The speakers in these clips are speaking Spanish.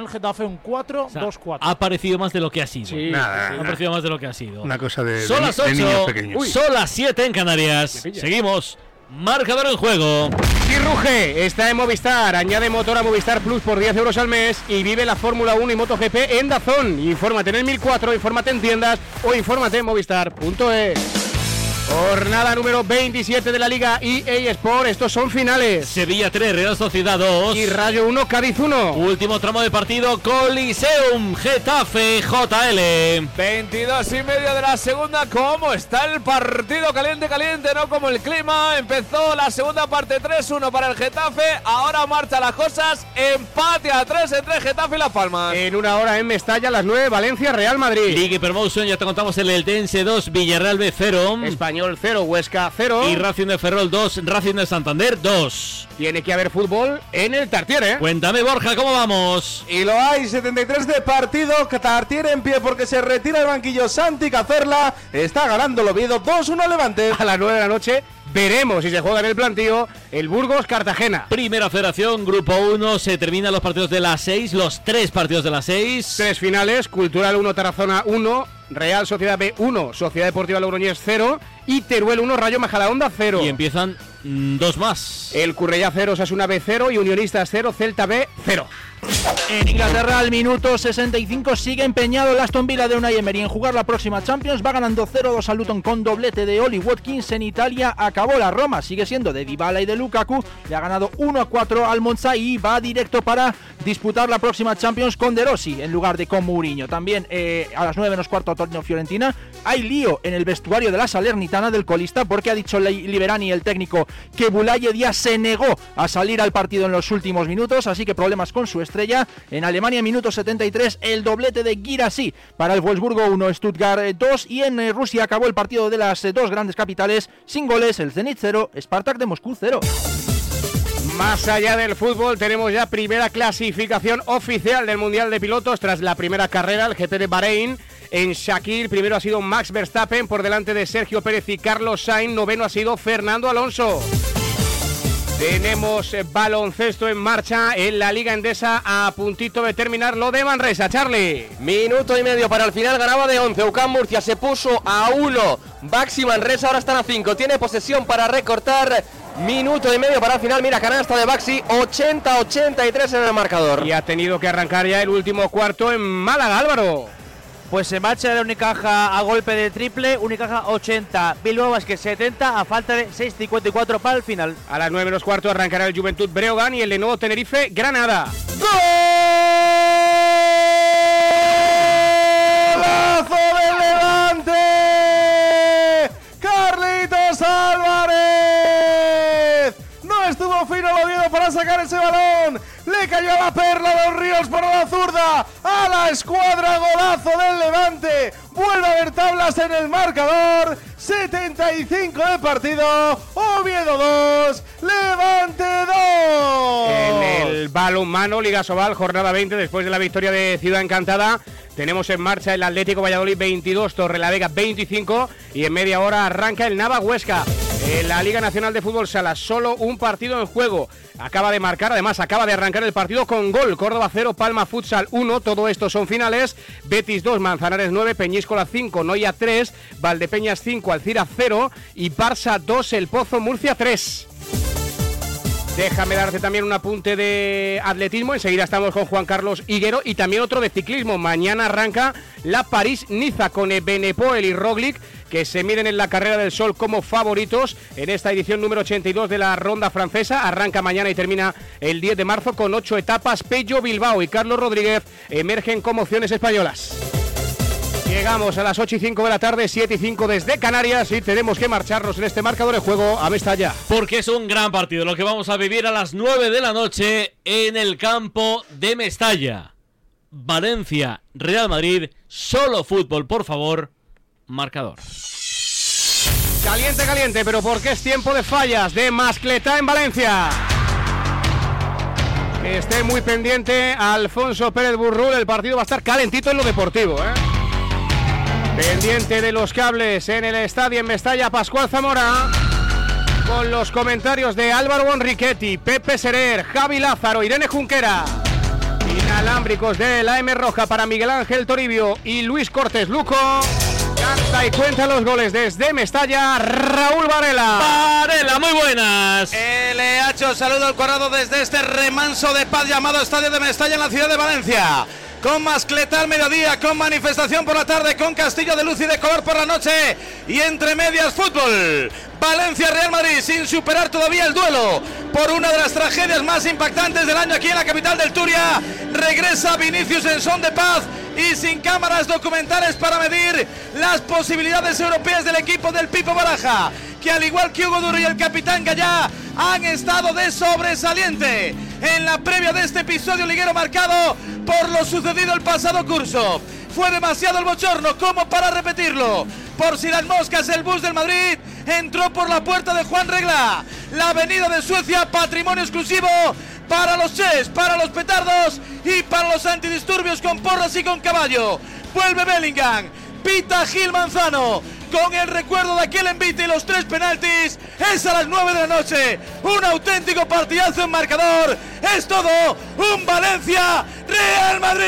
el Getafe un 4, O sea, 2-4. Ha parecido más de lo que ha sido. Sí, Nada, sí, Ha nada. parecido más de lo que ha sido. Una cosa de, de, Son las de niños 8, pequeños. son las 7 en Canarias. Seguimos. Marcador en juego. Si ruge, está en Movistar. Añade motor a Movistar Plus por 10 euros al mes y vive la Fórmula 1 y MotoGP en Dazón. Infórmate en el 1004, infórmate en tiendas o infórmate en movistar.es. Jornada número 27 de la Liga EA Sport. Estos son finales. Sevilla 3, Real Sociedad 2. Y Rayo 1, Cádiz 1. Último tramo de partido, Coliseum, Getafe, JL. 22 y medio de la segunda. ¿Cómo está el partido? Caliente, caliente, no como el clima. Empezó la segunda parte 3-1 para el Getafe. Ahora marchan las cosas. Empate a 3 entre Getafe y Las Palmas. En una hora en Mestalla, las 9, Valencia, Real Madrid. Ligue Promotion, ya te contamos el Eltense 2, Villarreal B 0. Español 0, Huesca 0. Y Racing de Ferrol 2, Racing de Santander 2. Tiene que haber fútbol en el Tartier, ¿eh? Cuéntame, Borja, ¿cómo vamos? Y lo hay, 73 de partido. Tartier en pie porque se retira el banquillo Santi Cazorla. Está ganando el Oviedo 2-1 Levante. A las 9 de la noche veremos si se juega en el plantío el Burgos Cartagena. Primera federación, grupo 1, se terminan los partidos de las 6, los tres partidos de las 6. Tres finales, Cultural 1, Tarazona 1, Real Sociedad B 1, Sociedad Deportiva Logroñés 0 y Teruel 1, Rayo Majadahonda 0. Y empiezan mm, dos más. El Currella 0, Sasuna B 0 y Unionistas 0, Celta B 0. En Inglaterra, al minuto 65, sigue empeñado el Aston Villa de Unai Emery en jugar la próxima Champions. Va ganando 0-2 al Luton con doblete de Oli Watkins. En Italia acabó la Roma, sigue siendo de Dybala y de Lukaku. Le ha ganado 1-4 al Monza y va directo para disputar la próxima Champions con De Rossi en lugar de con Mourinho. También eh, a las 9 menos cuarto, Torino Fiorentina. Hay lío en el vestuario de la Salernitana del colista porque ha dicho Li- Liberani, el técnico, que Bulaye Díaz se negó a salir al partido en los últimos minutos, así que problemas con su estrella. En Alemania, minuto 73, el doblete de Girassi para el Wolfsburgo 1, Stuttgart 2 y en eh, Rusia acabó el partido de las eh, dos grandes capitales sin goles, el Zenit 0, Spartak de Moscú 0. Más allá del fútbol, tenemos ya primera clasificación oficial del Mundial de Pilotos tras la primera carrera, el GP de Bahrein. En Shakir, primero ha sido Max Verstappen por delante de Sergio Pérez y Carlos Sainz. Noveno ha sido Fernando Alonso. Tenemos eh, baloncesto en marcha en la Liga Endesa a puntito de terminar lo de Manresa, Charlie. Minuto y medio para el final, ganaba de 11. UCAM Murcia se puso a 1. Baxi Manresa ahora están a 5. Tiene posesión para recortar. Minuto y medio para el final. Mira, canasta de Baxi. 80-83 en el marcador. Y ha tenido que arrancar ya el último cuarto en Málaga, Álvaro. Pues se marcha de Unicaja a golpe de triple, Unicaja 80, Bilbao Basket 70 a falta de 6.54 para el final. A las 9 menos cuarto arrancará el Juventud Breogán y el de nuevo Tenerife Granada. ¡Golazo del Levante! ¡Carlitos Álvarez! Estuvo fino Oviedo para sacar ese balón. Le cayó a la perla de los ríos por la zurda. A la escuadra golazo del Levante. Vuelve a haber tablas en el marcador. 75 de partido. Oviedo 2. Levante 2. En el balonmano Liga Sobal, jornada 20, después de la victoria de Ciudad Encantada, tenemos en marcha el Atlético Valladolid 22, Torrelavega 25 y en media hora arranca el Nava Huesca. En la Liga Nacional de Fútbol Sala, solo un partido en juego. Acaba de marcar, además acaba de arrancar el partido con gol. Córdoba 0, Palma Futsal 1, todo esto son finales. Betis 2, Manzanares 9, Peñíscola 5, Noia 3, Valdepeñas 5, Alcira 0 y Barça 2, El Pozo Murcia 3. Déjame darte también un apunte de atletismo. Enseguida estamos con Juan Carlos Higuero y también otro de ciclismo. Mañana arranca la París-Niza con Benepoel y Roglic que se miden en la carrera del sol como favoritos en esta edición número 82 de la ronda francesa. Arranca mañana y termina el 10 de marzo con ocho etapas. Pello Bilbao y Carlos Rodríguez emergen como opciones españolas. Llegamos a las 8 y 5 de la tarde, 7 y 5 desde Canarias y tenemos que marcharnos en este marcador de juego a Mestalla. Porque es un gran partido lo que vamos a vivir a las 9 de la noche en el campo de Mestalla. Valencia, Real Madrid, solo fútbol, por favor. Marcador. Caliente, caliente, pero porque es tiempo de fallas de Mascleta en Valencia. Esté muy pendiente Alfonso Pérez Burrul, el partido va a estar calentito en lo deportivo, ¿eh? Pendiente de los cables en el estadio en Mestalla, Pascual Zamora. Con los comentarios de Álvaro Enriquetti, Pepe Serer, Javi Lázaro, Irene Junquera. Inalámbricos de la M Roja para Miguel Ángel Toribio y Luis Cortés Luco. Canta y cuenta los goles desde Mestalla, Raúl Varela. Varela, muy buenas. LH, saludo al cuadrado desde este remanso de paz llamado Estadio de Mestalla en la ciudad de Valencia. Con mascleta al mediodía, con manifestación por la tarde, con castillo de luz y de color por la noche y entre medias fútbol. Valencia Real Madrid sin superar todavía el duelo por una de las tragedias más impactantes del año aquí en la capital del Turia. Regresa Vinicius en son de paz y sin cámaras documentales para medir las posibilidades europeas del equipo del Pipo Baraja, que al igual que Hugo Duro y el capitán Gallá han estado de sobresaliente en la previa de este episodio liguero marcado por lo sucedido el pasado curso. Fue demasiado el bochorno como para repetirlo. Por si las moscas, el bus del Madrid entró por la puerta de Juan Regla. La avenida de Suecia, patrimonio exclusivo para los Ches, para los petardos y para los antidisturbios con porras y con caballo. Vuelve Bellingham, pita Gil Manzano con el recuerdo de aquel envite y los tres penaltis. Es a las 9 de la noche. Un auténtico partidazo en marcador. Es todo un Valencia Real Madrid.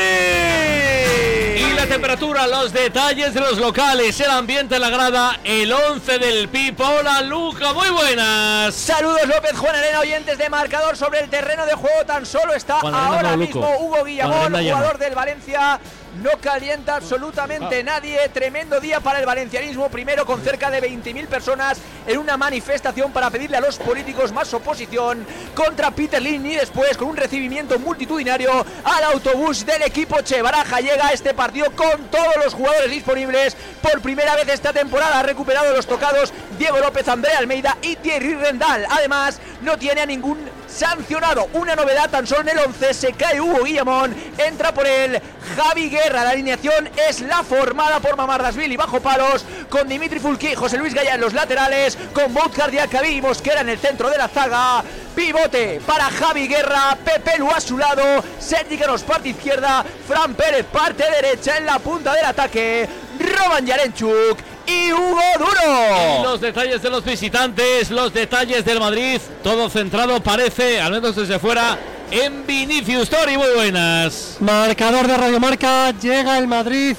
Y la temperatura, los detalles de los locales, el ambiente en la grada, el 11 del Pipo. Hola Luca, muy buenas. Saludos López Juan Arena, oyentes de marcador sobre el terreno de juego. Tan solo está Juan ahora no, mismo. Hugo Guillamón, jugador del Valencia. No calienta absolutamente nadie. Tremendo día para el valencianismo. Primero con cerca de 20.000 personas en una manifestación para pedirle a los políticos más oposición contra Peter Lin y después con un recibimiento multitudinario al autobús del equipo Che Baraja. Llega a este partido con todos los jugadores disponibles. Por primera vez esta temporada ha recuperado los tocados Diego López, André Almeida y Thierry Rendal. Además, no tiene a ningún sancionado. Una novedad tan solo en el 11. Se cae Hugo Guillamón. Entra por él Javi Guerra. La alineación es la formada por Mamardasvili bajo palos. Con Dimitri Fulki, José Luis Gaya en los laterales. Con Boutcardia, Cabi y Mosquera en el centro de la zaga. Pivote para Javi Guerra. Pepe Lu a su lado. Sergi Canos parte izquierda. Fran Pérez parte derecha en la punta del ataque. Roman Yarenchuk y Hugo Duro. Los detalles de los visitantes, los detalles del Madrid, todo centrado parece, al menos desde fuera, en Vinicius Tori, muy buenas. Marcador de Radio Marca, llega el Madrid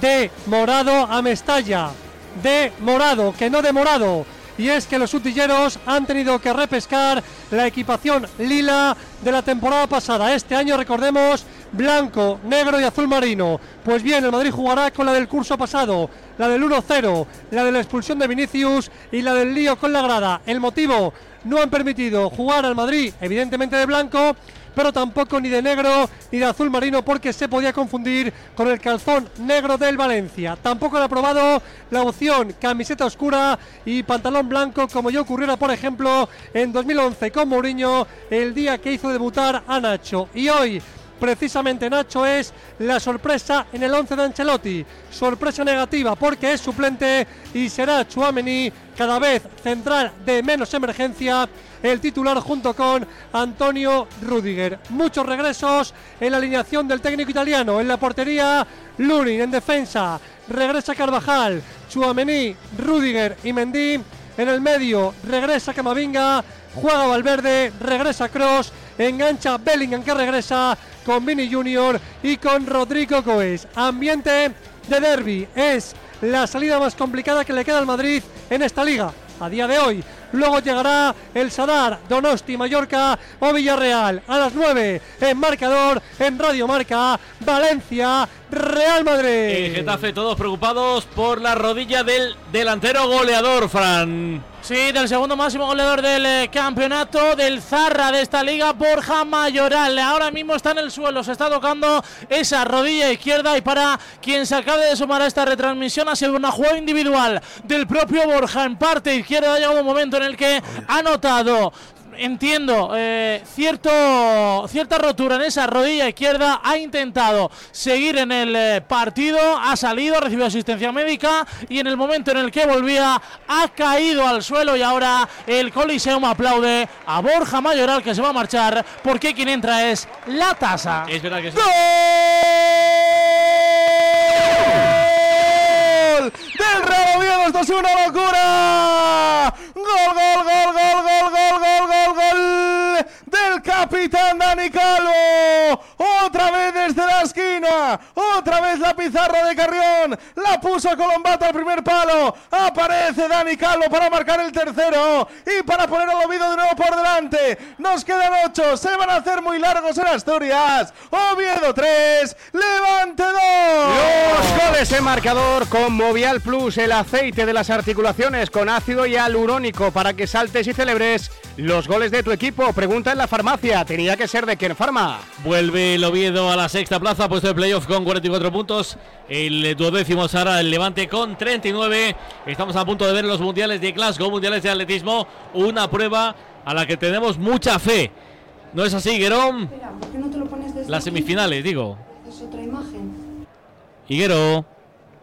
de morado a Mestalla. De morado, que no de morado. Y es que los utilleros han tenido que repescar la equipación lila de la temporada pasada. Este año, recordemos, blanco, negro y azul marino. Pues bien, el Madrid jugará con la del curso pasado, la del 1-0, la de la expulsión de Vinicius y la del lío con la grada. El motivo, no han permitido jugar al Madrid, evidentemente de blanco, pero tampoco ni de negro ni de azul marino porque se podía confundir con el calzón negro del Valencia. Tampoco han aprobado la opción camiseta oscura y pantalón blanco como ya ocurriera por ejemplo en 2011 con Mourinho el día que hizo debutar a Nacho. Y hoy precisamente Nacho es la sorpresa en el 11 de Ancelotti. Sorpresa negativa porque es suplente y será Chuamení cada vez central de menos emergencia el titular junto con Antonio Rudiger. Muchos regresos en la alineación del técnico italiano. En la portería, Lunin en defensa. Regresa Carvajal, Chuamení, Rudiger y Mendy. En el medio regresa Camavinga, juega Valverde, regresa Cross, engancha Bellingham que regresa con Vini Junior y con Rodrigo Goes. Ambiente de derby es la salida más complicada que le queda al Madrid en esta liga a día de hoy. Luego llegará el Sadar, Donosti, Mallorca o Villarreal a las 9 en marcador en Radio Marca, Valencia, Real Madrid. En Getafe todos preocupados por la rodilla del delantero goleador, Fran. Sí, del segundo máximo goleador del eh, campeonato, del Zarra de esta liga, Borja Mayoral. Ahora mismo está en el suelo, se está tocando esa rodilla izquierda y para quien se acabe de sumar a esta retransmisión ha sido una jugada individual del propio Borja en parte izquierda. Ha llegado un momento en el que ha notado entiendo, eh, cierto, cierta rotura en esa rodilla izquierda. Ha intentado seguir en el eh, partido, ha salido, ha recibido asistencia médica y en el momento en el que volvía ha caído al suelo y ahora el Coliseum aplaude a Borja Mayoral que se va a marchar porque quien entra es la tasa. Es verdad que sí. ¡Gol! Del Real Oviedo, esto es una locura. Gol, gol, gol, gol, gol, gol, gol, capitán Dani Calvo. Otra vez desde la esquina. Otra vez la pizarra de Carrión. La puso Colombato al primer palo. Aparece Dani Calvo para marcar el tercero. Y para poner al Oviedo de nuevo por delante. Nos quedan ocho. Se van a hacer muy largos en Asturias. Oviedo 3. Levante 2. Los goles en marcador con Movial Plus, el aceite de las articulaciones con ácido hialurónico para que saltes y celebres los goles de tu equipo. Pregunta en la farmacia, tenía que ser de Ken Farma. Vuelve el Oviedo a la sexta plaza, puesto de playoff con 44 puntos. El duodécimo Sara, el Levante con 39. Estamos a punto de ver los mundiales de Glasgow, mundiales de atletismo. Una prueba a la que tenemos mucha fe. ¿No es así, Guerón? Espera, ¿por qué no te lo pones desde Las aquí? semifinales, digo. Es otra imagen. Higuero.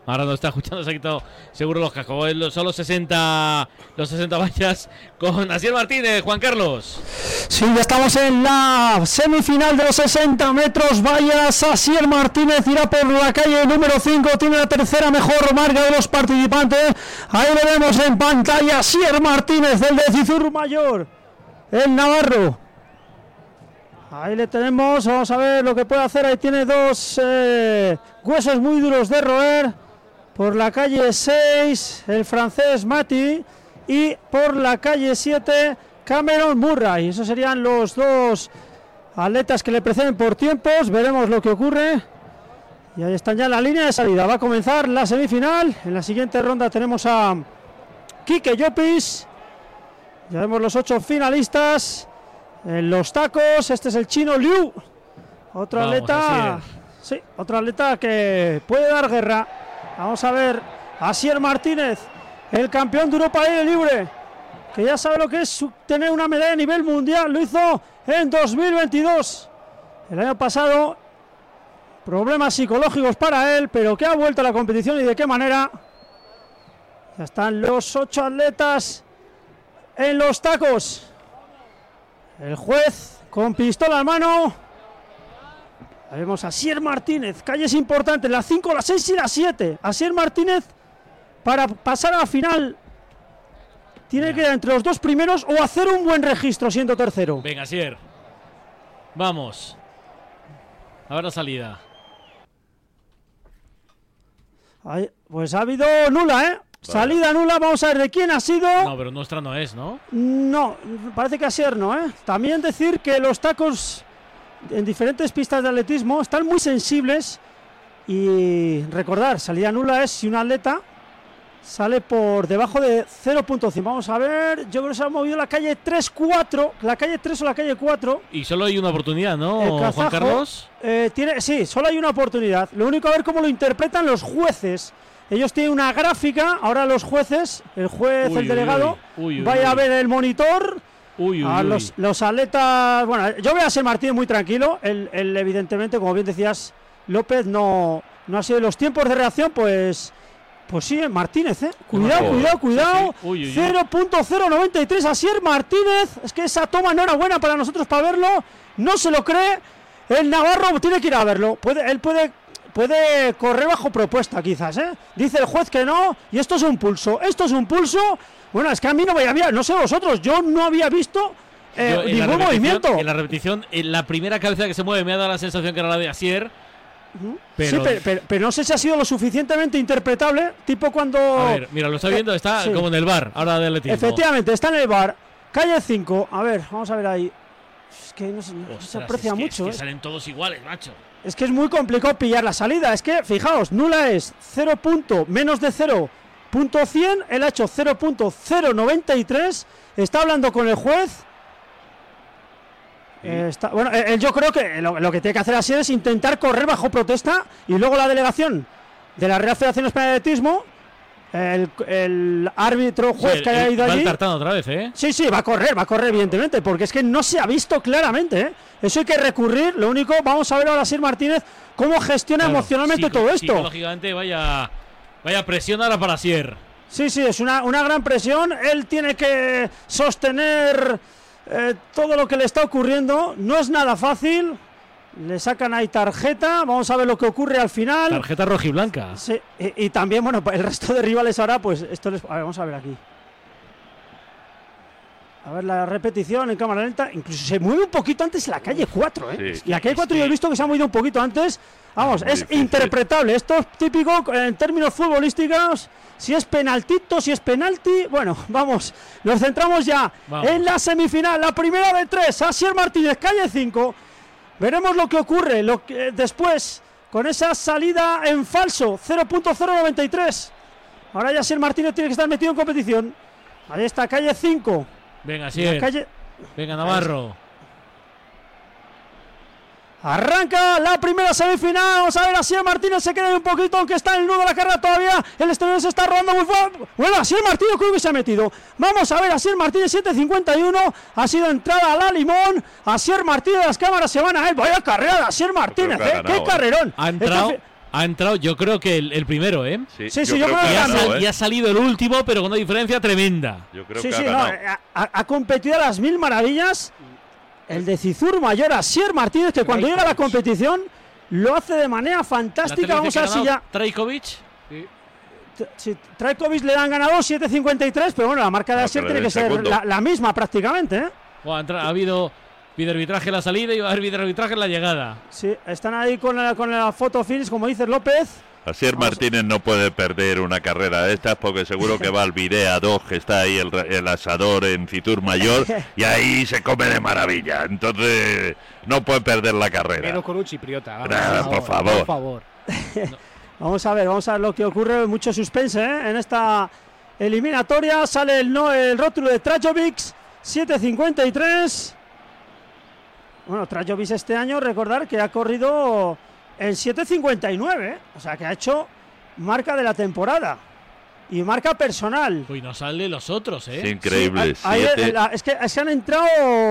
Ahora no está escuchando, se ha quitado seguro los cascos. Son los 60, los 60 vallas con Asiel Martínez, Juan Carlos. Sí, ya estamos en la semifinal de los 60 metros. Vallas, Asier Martínez irá por la calle número 5. Tiene la tercera mejor marca de los participantes. Ahí lo vemos en pantalla. Asier Martínez del de Cizur Mayor. El Navarro. Ahí le tenemos. Vamos a ver lo que puede hacer. Ahí tiene dos eh, huesos muy duros de roer. Por la calle 6, el francés Mati. Y por la calle 7, Cameron Murray. Esos serían los dos atletas que le preceden por tiempos. Veremos lo que ocurre. Y ahí están ya en la línea de salida. Va a comenzar la semifinal. En la siguiente ronda tenemos a Kike Llopis. Ya vemos los ocho finalistas. En los tacos, este es el chino Liu. Otro Vamos, atleta. Sí, otro atleta que puede dar guerra. Vamos a ver. Asier Martínez, el campeón de Europa aire libre. Que ya sabe lo que es tener una medalla a nivel mundial. Lo hizo en 2022. El año pasado, problemas psicológicos para él, pero que ha vuelto a la competición y de qué manera. Ya están los ocho atletas en los tacos. El juez con pistola en mano. Ahí Vemos a Asier Martínez, calles importantes, las 5, las 6 y las 7. Asier Martínez, para pasar a la final, tiene que ir entre los dos primeros o hacer un buen registro siendo tercero. Venga, Asier. Vamos. Ahora salida. Ahí, pues ha habido nula, ¿eh? Salida nula, vamos a ver de quién ha sido. No, pero nuestra no es, ¿no? No, parece que Asier no, ¿eh? También decir que los tacos en diferentes pistas de atletismo están muy sensibles y recordar, salida nula es si un atleta sale por debajo de 0.5. Vamos a ver, yo creo que se ha movido la calle 3-4, la calle 3 o la calle 4. Y solo hay una oportunidad, ¿no, kazajo, Juan Carlos? eh, tiene, sí, solo hay una oportunidad. Lo único a ver cómo lo interpretan los jueces. Ellos tienen una gráfica, ahora los jueces, el juez, Uy, el delegado, uy. Uy, uy, vaya a ver el monitor. Uy, uy, a los, los atletas, bueno, yo voy a ser Martínez muy tranquilo. Él, él, evidentemente, como bien decías, López no, no ha sido los tiempos de reacción, pues, pues sí, Martínez, ¿eh? Cuidado, Ojo. cuidado, cuidado. Sí, sí. Uy, uy, uy. 0.093 Asier Martínez. Es que esa toma no era buena para nosotros para verlo. No se lo cree. El Navarro tiene que ir a verlo. Puede, él puede, puede correr bajo propuesta, quizás, ¿eh? Dice el juez que no. Y esto es un pulso. Esto es un pulso. Bueno, es que a mí no me había, no sé vosotros, yo no había visto eh, Yo, ningún movimiento. En la repetición, en la primera cabeza que se mueve me ha dado la sensación que era la de Asier. Pero, Sí, pero, pero- pero no sé si ha sido lo suficientemente interpretable, tipo cuando... a ver, mira, lo está viendo, Eh, está sí. como en el bar, ahora de atletismo. Efectivamente, está en el bar. Calle 5. A ver, vamos a ver ahí. Es que no se, no se Ostras, aprecia es que- mucho. Es que ¿eh? salen todos iguales, macho. Es que es muy complicado pillar la salida. Es que, fijaos, nula es 0. punto, menos de 0.100. Él ha hecho 0.093. Está hablando con el juez. Eh, está- bueno, eh, él yo creo que lo, lo que tiene que hacer así es intentar correr bajo protesta y luego la delegación de la Real Federación Española de Atletismo, el, el árbitro juez Sí, que haya ido va allí. otra vez, ¿eh? Sí, sí, va a correr, va a correr, evidentemente, porque es que no se ha visto claramente. ¿eh? Eso hay que recurrir. Lo único, vamos a ver ahora Sir Martínez cómo gestiona Claro, emocionalmente todo esto. Psicológicamente, vaya, vaya presión ahora para Asier. Sí, sí, es una, una gran presión. Él tiene que sostener eh, todo lo que le está ocurriendo. No es nada fácil. Le sacan ahí tarjeta. Vamos a ver lo que ocurre al final. Tarjeta rojiblanca. Sí, y, y también, bueno, el resto de rivales ahora, pues esto les. a ver, vamos a ver aquí. A ver la repetición en cámara lenta. Incluso se mueve un poquito antes la calle 4, ¿eh? Sí. La calle 4 yo he visto que se ha movido un poquito antes. Vamos, es difícil. interpretable. Esto es típico en términos futbolísticos. Si es penaltito, si es penalti. Bueno, vamos. Nos centramos ya Vamos. en la semifinal. La primera de tres. Asier Martínez, calle 5. Veremos lo que ocurre lo que, después con esa salida en falso. 0.093. Ahora ya Asier Martínez tiene que estar metido en competición. Ahí está, calle 5. Venga. La calle, Venga, Navarro. Arranca la primera semifinal. Vamos a ver, Asier Martínez se queda ahí un poquito, aunque está en el nudo de la carrera todavía. El exterior se está rodando muy fuerte. Bueno, Asier Martínez creo que se ha metido. Vamos a ver, Asier Martínez 7.51. Ha sido entrada a la limón. Asier Martínez, las cámaras se van a él. Vaya carrera de Asier Martínez, que ¿eh? ganado, Qué carrerón. Ha entrado, Este- ha entrado, yo creo que el, el primero, ¿eh? Sí, Sí, sí, yo creo que Y ha, ganó, sal- y ha salido el último, pero con una diferencia tremenda. Yo creo Sí, que sí, ha no, ganado. ha, ha- ha competido a las mil maravillas. El de Cizur Mayor, Asier Martínez, que cuando llega a la competición lo hace de manera fantástica. Vamos a ver si ya. ganado Trajkovic. Si Trajkovic le dan ganador 7.53, pero bueno, la marca de Ah, Asier tiene que ser la, la misma prácticamente. ¿eh? Ha habido videoarbitraje en la salida y va a haber videoarbitraje en la llegada. Sí, están ahí con la, con la foto finish, como dice López. Asier Martínez no puede perder una carrera de estas porque seguro que va al Videa 2, que está ahí el, el asador en Fitur Mayor, y ahí se come de maravilla. Entonces no puede perder la carrera. Menos con un chipriota. vamos. Por favor. Por favor. Vamos a ver, vamos a ver lo que ocurre. Mucho suspense ¿eh? en esta eliminatoria. Sale el, no, el rótulo de Trajovic, 7.53. Bueno, Trajovic este año, recordar que ha corrido el 7.59, ¿eh? o sea que ha hecho marca de la temporada y marca personal. Uy, no sale los otros, ¿eh? Es increíble. Sí, la- es que se han entrado,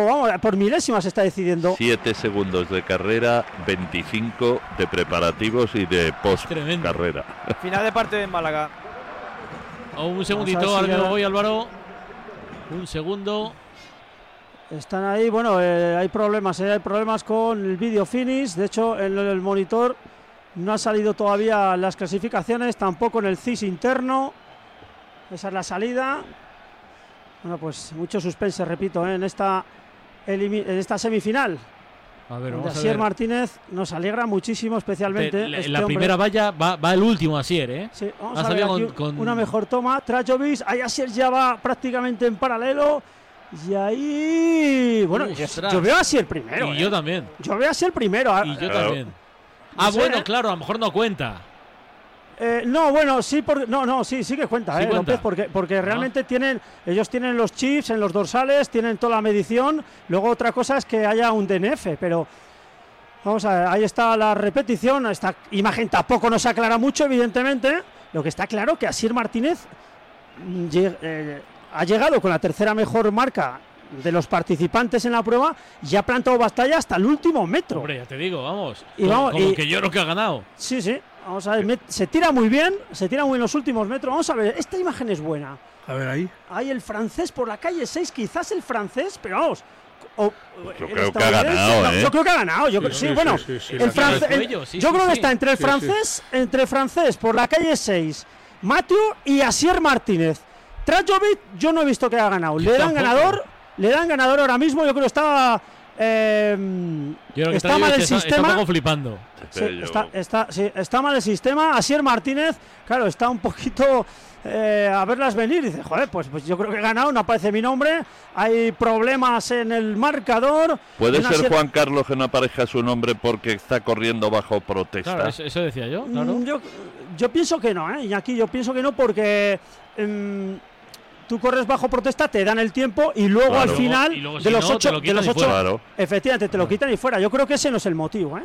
vamos, por milésimas se está decidiendo. siete segundos de carrera, 25 de preparativos y de post Tremendo. carrera. Final de parte de Málaga. Oh, un segundito, ahora si voy, Álvaro. Un segundo. Están ahí, bueno, eh, hay problemas, eh, hay problemas con el video finish. De hecho, en el, monitor no ha salido todavía las clasificaciones, tampoco en el CIS interno. Esa es la salida. Bueno, pues mucho suspense, repito, eh, en esta en esta semifinal. A ver, vamos a Asier ver. Martínez nos alegra muchísimo, especialmente. En la, este la hombre. primera valla va, va el último Asier, ¿eh? Sí, vamos a ver aquí con- con- una mejor toma. Trajovic, ahí Asier ya va prácticamente en paralelo. Y ahí. Bueno, yo, Ostras. yo veo a Asier primero. y eh. yo también. Yo veo a Asier primero. ah, Y yo Claro. también. Ah, sé, bueno, ¿eh? claro, a lo mejor no cuenta. Eh, no, bueno, sí, porque, no, no, sí, sí que cuenta, Sí eh, cuenta. López, porque, porque realmente tienen, ellos tienen los chips en los dorsales, tienen toda la medición. Luego otra cosa es que haya un DNF, pero vamos a ver, ahí está la repetición. Esta imagen tampoco nos aclara mucho, evidentemente. Lo que está claro que Asier Martínez mm, eh, ha llegado con la tercera mejor marca de los participantes en la prueba y ha plantado batalla hasta el último metro. Hombre, ya te digo, vamos. Y como vamos, como y- que yo creo que ha ganado. Sí, sí. Vamos a ver, se tira muy bien, se tira muy bien los últimos metros. Vamos a ver, esta imagen es buena. A ver ahí. Hay el francés por la calle 6, quizás el francés, pero vamos. o- Yo creo que ha ganado, no, ¿eh? Yo creo que ha ganado. Yo creo- sí, sí, bueno, sí, sí, el la france- cara. el- Cuello, sí, yo sí, creo que está entre el Sí, sí. francés, entre el francés por la calle 6, Matthew y Asier Martínez. Trajovic, yo no he visto que haya ganado. Le dan tampoco. ganador, le dan ganador ahora mismo. Yo creo que está. eh, Yo creo que está mal el está, está sistema. un poco flipando. Sí, Pero yo- está, está, sí, está mal el sistema. Asier Martínez, claro, está un poquito eh, a verlas venir. Dice, joder, pues, pues yo creo que he ganado, no aparece mi nombre. Hay problemas en el marcador. ¿Puede ser Asier- Juan Carlos que no aparezca su nombre porque está corriendo bajo protesta? Claro, eso, eso decía yo, claro. Mm, Yo, yo pienso que no, ¿eh? Y aquí yo pienso que no porque em, tú corres bajo protesta, te dan el tiempo y luego Claro. al final Y luego, si de los no, ocho, lo de los ocho. Claro. efectivamente te lo quitan y fuera. Yo creo que ese no es el motivo, ¿eh?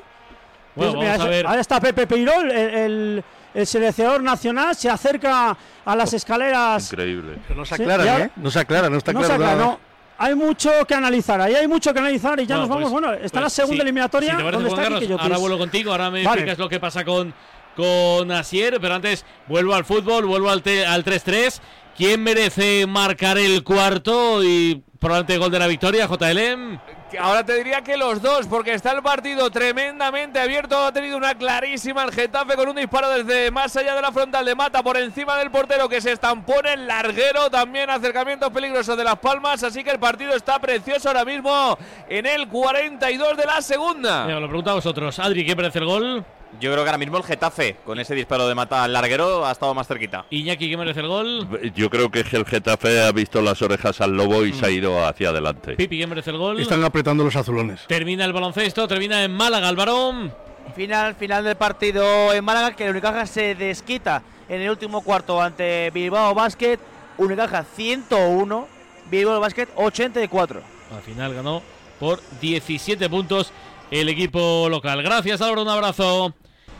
Bueno, Pues mira, vamos a ver. Ahora está Pepe Peirol, el, el- el seleccionador nacional, se acerca a las escaleras. Increíble. No se Sí, aclara, ahora- ¿eh? No se aclara, no está No claro. saca, nada. no. Hay mucho que analizar, ahí hay mucho que analizar y ya Bueno, nos vamos. pues- bueno, está pues la segunda sí. eliminatoria. Si te parece, ¿Dónde Juan está Carlos, ahora vuelvo contigo, ahora me Vale. explicas lo que pasa con, con Asier, pero antes vuelvo al fútbol, vuelvo al, te- al 3-3. ¿Quién merece marcar el cuarto y probablemente gol de la victoria, JLM? Ahora te diría que los dos, porque está el partido tremendamente abierto. Ha tenido una clarísima el Getafe con un disparo desde más allá de la frontal de Mata por encima del portero que se estampó en el larguero. También acercamientos peligrosos de Las Palmas. Así que el partido está precioso ahora mismo en el 42 de la segunda. Venga, lo pregunto a vosotros. Adri, ¿qué merece el gol? Yo creo que ahora mismo el Getafe, con ese disparo de mata al larguero, ha estado más cerquita. Iñaki, ¿qué merece el gol? Yo creo que el Getafe ha visto las orejas al lobo y se ha ido hacia adelante. Pipi, ¿qué merece el gol? Están apretando los azulones. Termina el baloncesto, termina en Málaga, el varón. Final, final del partido en Málaga, que el Unicaja se desquita en el último cuarto ante Bilbao Basket. Unicaja 101, Bilbao Basket 84. Al final ganó por 17 puntos el equipo local. Gracias, Álvaro, un abrazo.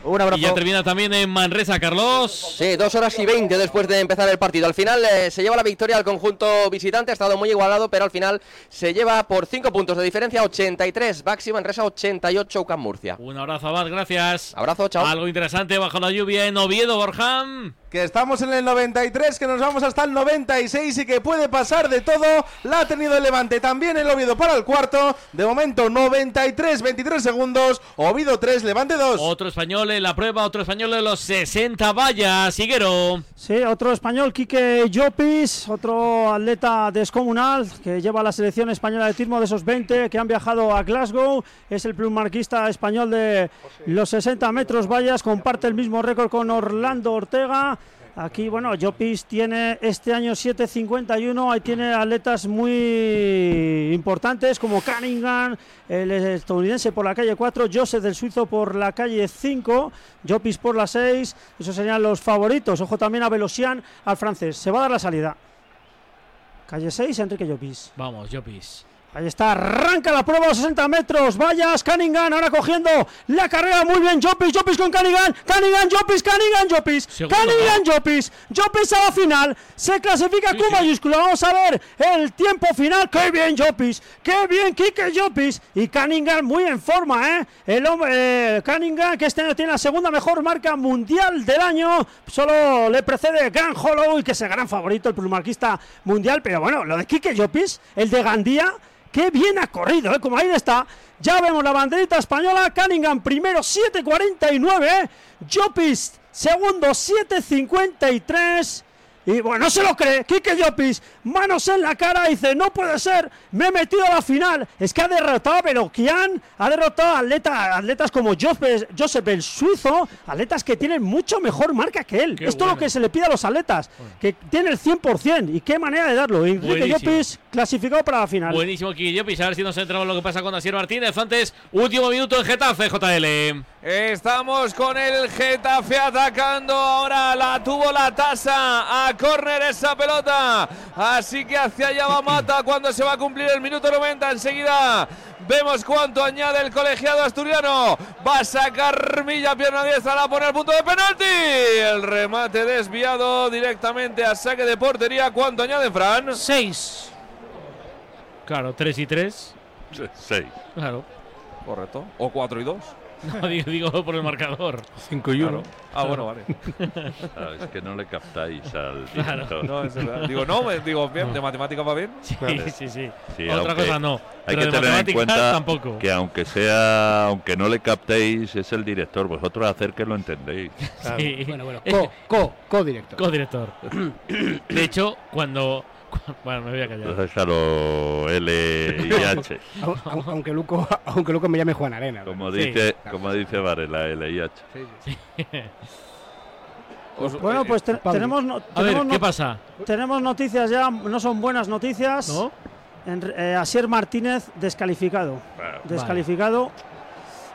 Un abrazo. Y ya termina también en Manresa, Carlos. Sí, dos horas y veinte después de empezar el partido. Al final eh, se lleva la victoria al conjunto visitante. Ha estado muy igualado, pero al final se lleva por cinco puntos de diferencia. 83, Baxi Manresa 88, UCAM Murcia. Un abrazo, Abad, gracias. Abrazo, chao. Algo interesante bajo la lluvia en Oviedo, Borjam. Que estamos en el 93, que nos vamos hasta el 96 y que puede pasar de todo. La ha tenido el Levante también el Oviedo para el cuarto. De momento 93, 23 segundos. Oviedo 3, Levante 2. Otro español en la prueba, otro español de los 60 vallas, Siguero. Sí, otro español, Quique Llopis, otro atleta descomunal que lleva la selección española de tiro de esos 20 que han viajado a Glasgow. Es el plumarquista español de los 60 metros vallas, comparte el mismo récord con Orlando Ortega. Aquí, bueno, Llopis tiene este año 7.51, ahí tiene atletas muy importantes como Cunningham, el estadounidense por la calle 4, Joseph del suizo por la calle 5, Llopis por la 6, esos serían los favoritos. Ojo también a Velosian, al francés. Se va a dar la salida. Calle 6, Enrique Llopis. Vamos, Llopis. Ahí está, arranca la prueba a los 60 metros. Vayas, Cunningham, ahora cogiendo la carrera muy bien. Jopis, Jopis con Cunningham. Cunningham, Jopis, Cunningham, Jopis. Cunningham, Jopis. Jopis a la final. Se clasifica con mayúscula. Vamos a ver el tiempo final. Qué bien, Jopis. Qué bien, Kike Jopis. Y Cunningham muy en forma, ¿eh? El hombre, eh, Cunningham, que este año tiene la segunda mejor marca mundial del año. Solo le precede Gran Holloway, que es el gran favorito, el plumarquista mundial. Pero bueno, lo de Kike Jopis, el de Gandía. Qué bien ha corrido, ¿eh? como ahí está. Ya vemos la banderita española. Cunningham primero 7.49. ¿eh? Jopis segundo 7.53. Y bueno, no se lo cree. Quique Llopis, manos en la cara, dice, no puede ser, me he metido a la final. Es que ha derrotado a Belokian, ha derrotado a atleta- atletas como Joseph, el suizo, atletas que tienen mucho mejor marca que él. Qué Esto es lo que se le pide a los atletas, que tienen el 100%. Y qué manera de darlo. Enrique Buenísimo. Llopis clasificado para la final. Buenísimo, Kiki Llopis. A ver si nos entramos lo que pasa con Asier Martínez. Antes, último minuto en Getafe, JL. Estamos con el Getafe atacando. Ahora la tuvo la tasa. A córner esa pelota. Así que hacia allá va Mata cuando se va a cumplir el minuto 90. Enseguida vemos cuánto añade el colegiado asturiano. Va a sacar Milla, pierna diestra. La pone al punto de penalti. El remate desviado directamente a saque de portería. ¿Cuánto añade Fran? Seis. Claro, 3 y 3. Seis. Claro. Correcto. O 4 y 2. No, digo, digo por el marcador. 5 y 1. Ah, bueno, vale. Ah, es que no le captáis al Claro. director. No, es verdad. Digo, no, digo, bien, de matemática va bien. Sí, sí, sí. Sí, Otra cosa no. Hay pero que de tener en cuenta tampoco. que aunque sea, aunque no le captéis, es el director. Vosotros hacer que lo entendéis. Sí. Bueno, bueno, co, co, co-director. Co-director. De hecho, cuando. Bueno, me voy a callar. Déjalo L y H. Au- au- aunque, Luco, aunque Luco me llame Juan Arena. Como Sí. dice, como dice Varela, L y H. Bueno, pues te- Padre. tenemos, no- A ver, tenemos ¿qué no- pasa? tenemos noticias ya, no son buenas noticias. ¿No? En- eh, Asier Martínez descalificado. Descalificado.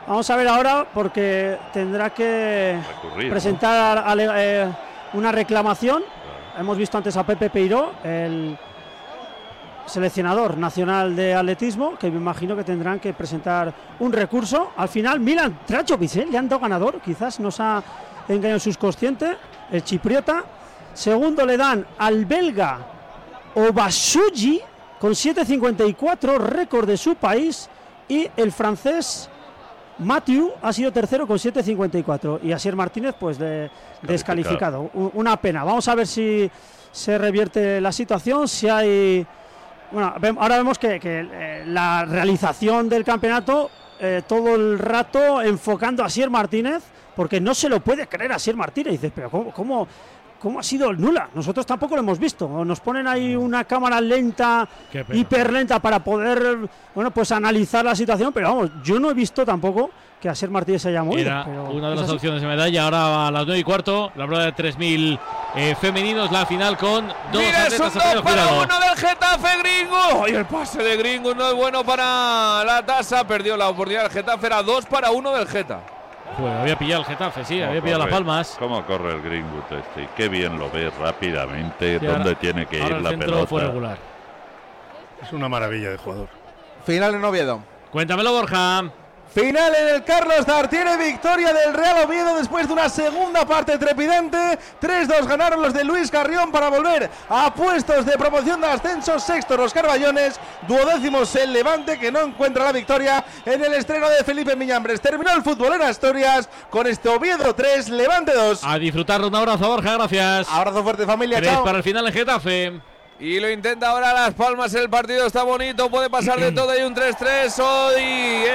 Vamos a ver ahora porque tendrá que Recurrir, ¿no? presentar ale- eh, una reclamación. Hemos visto antes a Pepe Peiró, el seleccionador nacional de atletismo, que me imagino que tendrán que presentar un recurso. Al final, Milan Trajovic, ¿eh? le han dado ganador, quizás nos ha engañado el subconsciente, el chipriota. Segundo le dan al belga Obasuji con 7.54, récord de su país, y el francés Mathieu ha sido tercero con 7.54 y Asier Martínez pues de- descalificado. Una pena. Vamos a ver si se revierte la situación, si hay Bueno, ahora vemos que, que, eh, la realización del campeonato eh, todo el rato enfocando a Sier Martínez, porque no se lo puede creer a Sier Martínez. Dices, pero ¿cómo, cómo, cómo ha sido nula? Nosotros tampoco lo hemos visto. Nos ponen ahí una cámara lenta, hiper lenta para poder, bueno, pues analizar la situación, pero vamos, yo no he visto tampoco que a Sier Martínez se haya movido. Era pero una de las así. opciones de medalla. Ahora a las 9 y cuarto, la prueba de 3000 eh, femeninos, la final con dos Mira, es un atletas 2 apenas para cuidado. uno del Getafe Gringo. Y el pase de Gringo no es bueno para la tasa. Perdió la oportunidad del Getafe. Era 2 para 1 del Geta. Joder, había pillado el Getafe, sí, ¿Cómo había pillado las palmas. ¿Cómo corre el Greenwood este? Qué bien lo ve rápidamente, Sí, dónde ahora- tiene que ahora ir el la centro pelota. fue regular. Es una maravilla de jugador. Final en Oviedo. Cuéntamelo, Borja. Final en el Carlos Tartiere, victoria del Real Oviedo después de una segunda parte trepidante. 3-2 ganaron los de Luis Carrión para volver a puestos de promoción de ascenso. Sexto los Carballones, duodécimos el Levante que no encuentra la victoria en el estreno de Felipe Miñambres. Terminó el fútbol en Asturias con este Oviedo 3, Levante 2. A disfrutarlo, un abrazo, Borja, gracias. Abrazo fuerte familia, Tres chao. para el final en Getafe. Y lo intenta ahora Las Palmas. El partido está bonito, puede pasar de todo. Hay un 3-3. Hoy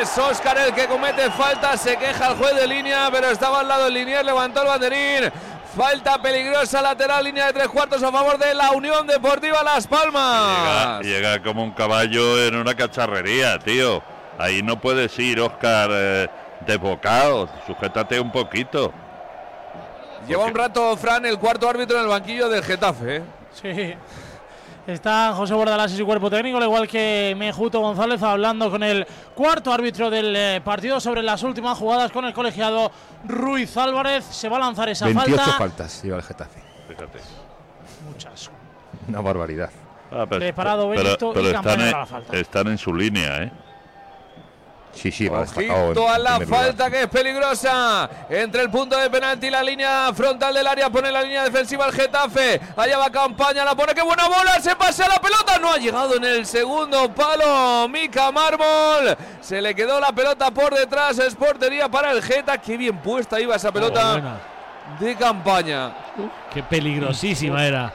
es Oscar el que comete falta. Se queja el juez de línea, pero estaba al lado del linier. Levantó el banderín. Falta peligrosa lateral, línea de tres cuartos a favor de la Unión Deportiva Las Palmas. llega como un caballo en una cacharrería, tío. Ahí no puedes ir, Oscar, eh, desbocado. Sujétate un poquito. Lleva un rato Fran, el cuarto árbitro en el banquillo del Getafe. ¿eh? Sí. Está José Bordalás y su cuerpo técnico, al igual que Mejuto González, hablando con el cuarto árbitro del eh, partido sobre las últimas jugadas con el colegiado Ruiz Álvarez. Se va a lanzar esa 28 falta. faltas lleva el Getafe. Fíjate. Muchas. Una barbaridad. Ah, pero- Preparado pero- pero campaña están, para la falta. están en su línea, ¿eh? Sí, sí, Ojito a la lugar. falta que es peligrosa. Entre el punto de penalti y la línea frontal del área. Pone la línea defensiva el Getafe. Allá va campaña. La pone. ¡Qué buena bola! Se pasa la pelota. No ha llegado en el segundo palo. Mica Mármol. Se le quedó la pelota por detrás. Es portería para el Geta. Qué bien puesta iba esa Oh, pelota buena. de campaña. Qué peligrosísima era.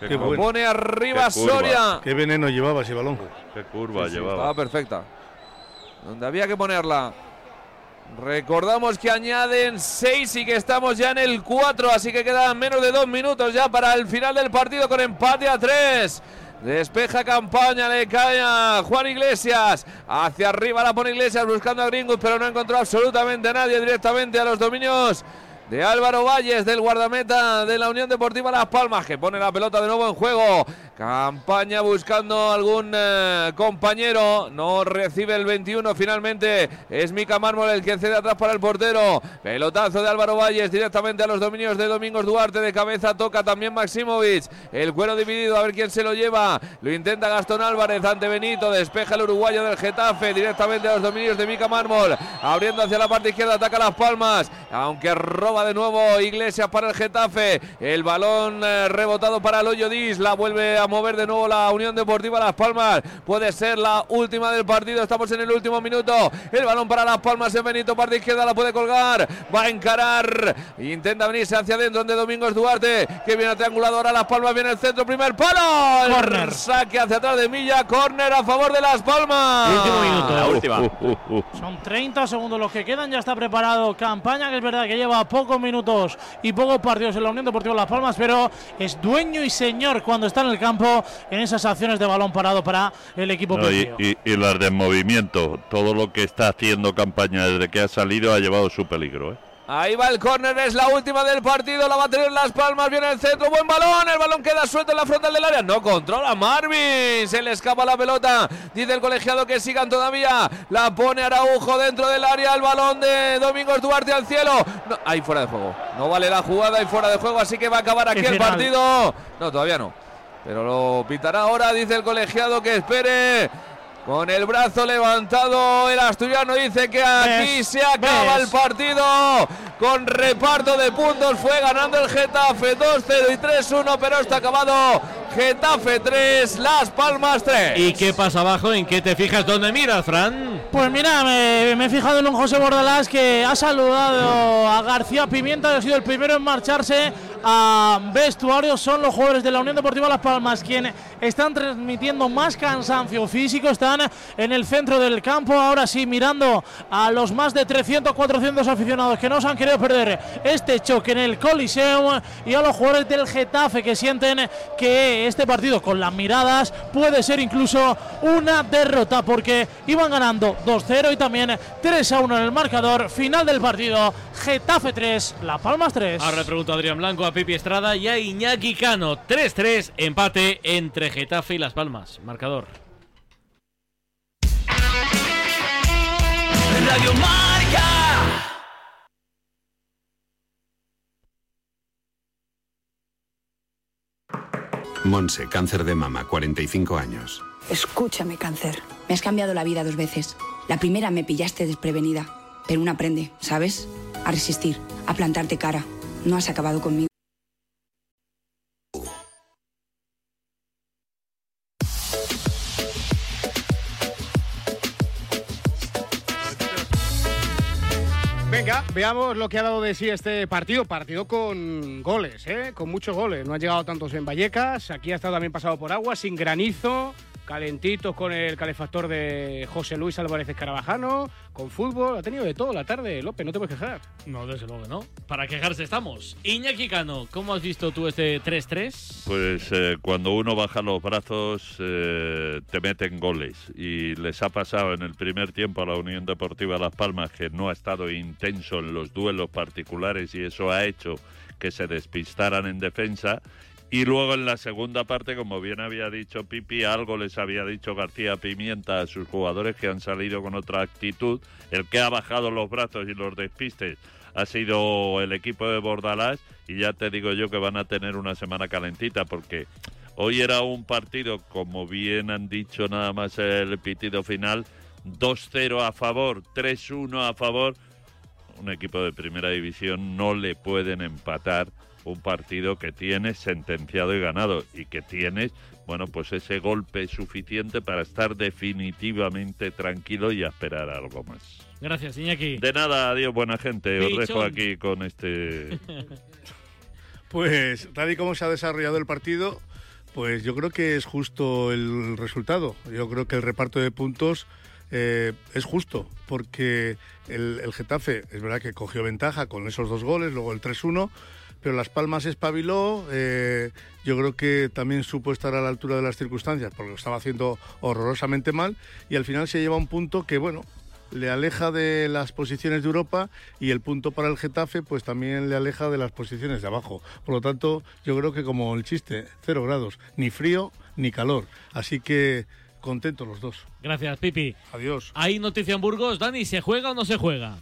Qué curva. pone arriba Qué curva. Soria. Qué veneno llevaba ese balón. Qué curva Sí, sí, llevaba. Estaba perfecta. Donde había que ponerla. Recordamos que añaden 6 y que estamos ya en el 4, así que quedan menos de 2 minutos ya para el final del partido con empate a 3. Despeja campaña, le cae a Juan Iglesias. Hacia arriba la pone Iglesias buscando a Gringus, pero no encontró absolutamente a nadie directamente a los dominios de Álvaro Valles, del guardameta de la Unión Deportiva Las Palmas, que pone la pelota de nuevo en juego. Campaña buscando algún eh, compañero. No recibe el 21 finalmente. Es Mica Mármol el que cede atrás para el portero. Pelotazo de Álvaro Valles directamente a los dominios de Domingos Duarte. De cabeza toca también Maximovic. El cuero dividido, a ver quién se lo lleva. Lo intenta Gastón Álvarez ante Benito. Despeja el uruguayo del Getafe directamente a los dominios de Mica Mármol. Abriendo hacia la parte izquierda, ataca Las Palmas. Aunque roba de nuevo Iglesias para el Getafe. El balón eh, rebotado para Loyo Dis. La vuelve a mover de nuevo la Unión Deportiva Las Palmas. Puede ser la última del partido. Estamos en el último minuto. El balón para Las Palmas en Benito. Parte izquierda la puede colgar. Va a encarar. Intenta venirse hacia adentro donde Domingos Duarte. Que viene triangulado ahora Las Palmas. Viene el centro. Primer palo. El Córner. Saque hacia atrás de Milla. Córner a favor de Las Palmas. Último minuto. La última. Uh, uh, uh. Son 30 segundos los que quedan, ya está preparado campaña, que es verdad que lleva pocos minutos y pocos partidos en la Unión Deportiva Las Palmas, pero es dueño y señor cuando está en el campo en esas acciones de balón parado para el equipo No, y, propio. y- y las de movimiento, todo lo que está haciendo campaña desde que ha salido ha llevado su peligro. ¿eh? Ahí va el córner, es la última del partido, la va a tener Las Palmas, viene el centro, buen balón, el balón queda suelto en la frontal del área, no controla Marvin, se le escapa la pelota, dice el colegiado que sigan todavía, la pone Araujo dentro del área, el balón de Domingos Duarte al cielo, no, ahí fuera de juego, no vale la jugada y fuera de juego, así que va a acabar aquí El partido, no, todavía no, pero lo pitará ahora, dice el colegiado que espere. Con el brazo levantado, el asturiano dice que aquí ¿Ves? se acaba ¿Ves? el partido con reparto de puntos. Fue ganando el Getafe 2-0 y 3-1, pero está acabado. Getafe 3, Las Palmas 3. ¿Y qué pasa abajo? ¿En qué te fijas? ¿Dónde miras, Fran? Pues mira, me, me he fijado en un José Bordalás que ha saludado a García Pimienta, que ha sido el primero en marcharse a vestuario. Son los jugadores de la Unión Deportiva Las Palmas quienes están transmitiendo más cansancio físico. Están en el centro del campo. Ahora sí, mirando a los más de 300, 400 aficionados que no se han querido perder este choque en el Coliseum y a los jugadores del Getafe que sienten que este partido con las miradas puede ser incluso una derrota porque iban ganando 2-0 y también 3-1 en el marcador. Final del partido, Getafe 3, La Palmas 3. Ahora le pregunto Adrián Blanco, Pipi Estrada y a Iñaki Cano. 3-3, empate entre Getafe y Las Palmas. Marcador. Radio Marca. Monse, cáncer de mama, 45 años. Escúchame, cáncer. Me has cambiado la vida dos veces. La primera me pillaste desprevenida, pero uno aprende, ¿sabes? A resistir, a plantarte cara. No has acabado conmigo. Veamos lo que ha dado de sí este partido. Partido con goles, ¿eh? con muchos goles. No han llegado tantos en Vallecas. Aquí ha estado también pasado por agua, sin granizo, calentitos con el calefactor de José Luis Álvarez Escarabajano, con fútbol. Ha tenido de todo la tarde, López, no te puedes quejar. No, desde luego que no. Para quejarse estamos. Iñaki Cano, ¿cómo has visto tú este 3-3? Pues eh, cuando uno baja los brazos eh, te meten goles y les ha pasado en el primer tiempo a la Unión Deportiva Las Palmas que no ha estado intenso en los duelos particulares y eso ha hecho que se despistaran en defensa y luego en la segunda parte, como bien había dicho Pipi, algo les había dicho García Pimienta a sus jugadores que han salido con otra actitud. El que ha bajado los brazos y los despistes ha sido el equipo de Bordalás y ya te digo yo que van a tener una semana calentita porque hoy era un partido, como bien han dicho nada más el pitido final, 2-0 a favor, 3-1 a favor. Un equipo de primera división no le pueden empatar un partido que tienes sentenciado y ganado y que tienes, bueno, pues ese golpe suficiente para estar definitivamente tranquilo y a esperar algo más. Gracias, Iñaki. De nada, adiós, buena gente. Os dejo aquí con este. Pues tal y como se ha desarrollado el partido, pues yo creo que es justo el resultado. Yo creo que el reparto de puntos eh, es justo, porque el, el Getafe es verdad que cogió ventaja con esos dos goles, luego el 3-1, pero Las Palmas espabiló, eh, yo creo que también supo estar a la altura de las circunstancias, porque lo estaba haciendo horrorosamente mal, y al final se lleva un punto que, bueno, le aleja de las posiciones de Europa y el punto para el Getafe pues también le aleja de las posiciones de abajo. Por lo tanto, yo creo que como el chiste, cero grados, ni frío ni calor. Así que contentos los dos. Gracias, Pipi. Adiós. Hay noticia en Burgos. Dani, ¿se juega o no se juega?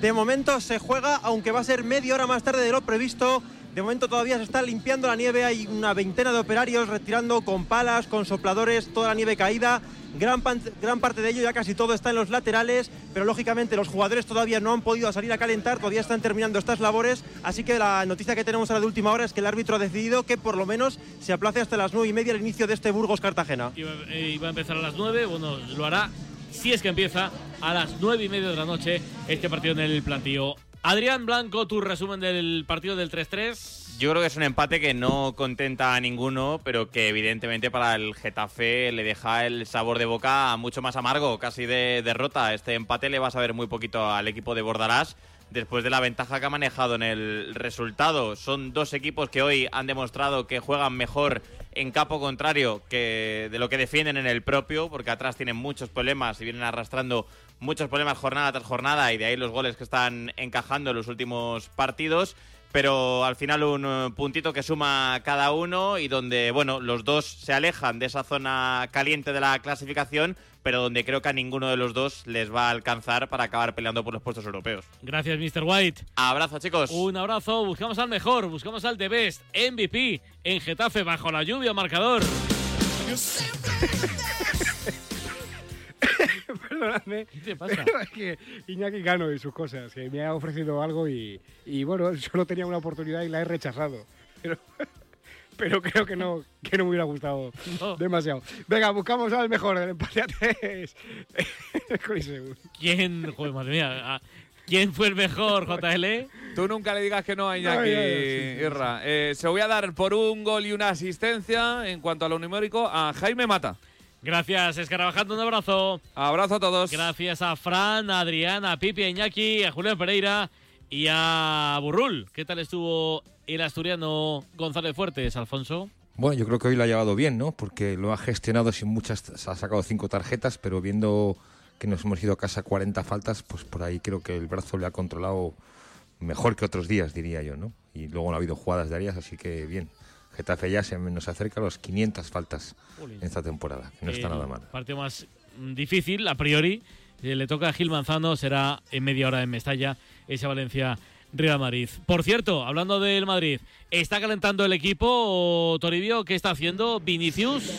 De momento se juega, aunque va a ser media hora más tarde de lo previsto. De momento todavía se está limpiando la nieve, hay una veintena de operarios retirando con palas, con sopladores, toda la nieve caída. Gran, gran parte de ello ya casi todo está en los laterales, pero lógicamente los jugadores todavía no han podido salir a calentar, todavía están terminando estas labores, así que la noticia que tenemos ahora de última hora es que el árbitro ha decidido que por lo menos se aplace hasta las nueve y media el inicio de este Burgos-Cartagena. Iba, eh, iba a empezar a las 9, bueno, lo hará si es que empieza a las 9 y media de la noche este partido en el plantillo. Adrián Blanco, tu resumen del partido del 3-3. Yo creo que es un empate que no contenta a ninguno, pero que evidentemente para el Getafe le deja el sabor de boca mucho más amargo, casi de derrota. Este empate le va a saber muy poquito al equipo de Bordalás después de la ventaja que ha manejado en el resultado. Son dos equipos que hoy han demostrado que juegan mejor en campo contrario que de lo que defienden en el propio, porque atrás tienen muchos problemas y vienen arrastrando muchos problemas jornada tras jornada y de ahí los goles que están encajando en los últimos partidos. Pero al final un eh, puntito que suma cada uno y donde, bueno, los dos se alejan de esa zona caliente de la clasificación, pero donde creo que a ninguno de los dos les va a alcanzar para acabar peleando por los puestos europeos. Gracias, Mr. White. Abrazo, chicos. Un abrazo. Buscamos al mejor, buscamos al The Best, MVP, en Getafe, bajo la lluvia, marcador. Perdóname. ¿Qué te pasa? es que Iñaki Cano y sus cosas, que me ha ofrecido algo y, y bueno, solo tenía una oportunidad y la he rechazado. Pero, pero creo que no, que no me hubiera gustado demasiado. Venga, buscamos al mejor del empate a tres. ¿Quién, joder, madre mía, ah, ¿quién fue el mejor, JL? Tú nunca le digas que no a Iñaki, sí, sí, Irra. Eh, se voy a dar por un gol y una asistencia en cuanto a lo numérico a Jaime Mata. Gracias, Escarabajando, un abrazo. Abrazo a todos. Gracias a Fran, a Adrián, a Pipi, a Iñaki, a Julián Pereira y a Burrul. ¿Qué tal estuvo el asturiano González Fuertes, Alfonso? Bueno, yo creo que hoy lo ha llevado bien, ¿no? Porque lo ha gestionado sin muchas, se ha sacado cinco tarjetas, pero viendo que nos hemos ido a casa 40 faltas, pues por ahí creo que el brazo le ha controlado mejor que otros días, diría yo, ¿no? Y luego no ha habido jugadas de Arias, así que bien. Getafe ya se nos acerca a los 500 faltas en esta temporada, que no está El nada mal. Partido más mm, difícil, a priori. eh, le toca a Gil Manzano, será en media hora en Mestalla, ese Valencia. Real Madrid. Por cierto, hablando del Madrid, ¿está calentando el equipo Toribio? ¿Qué está haciendo Vinicius?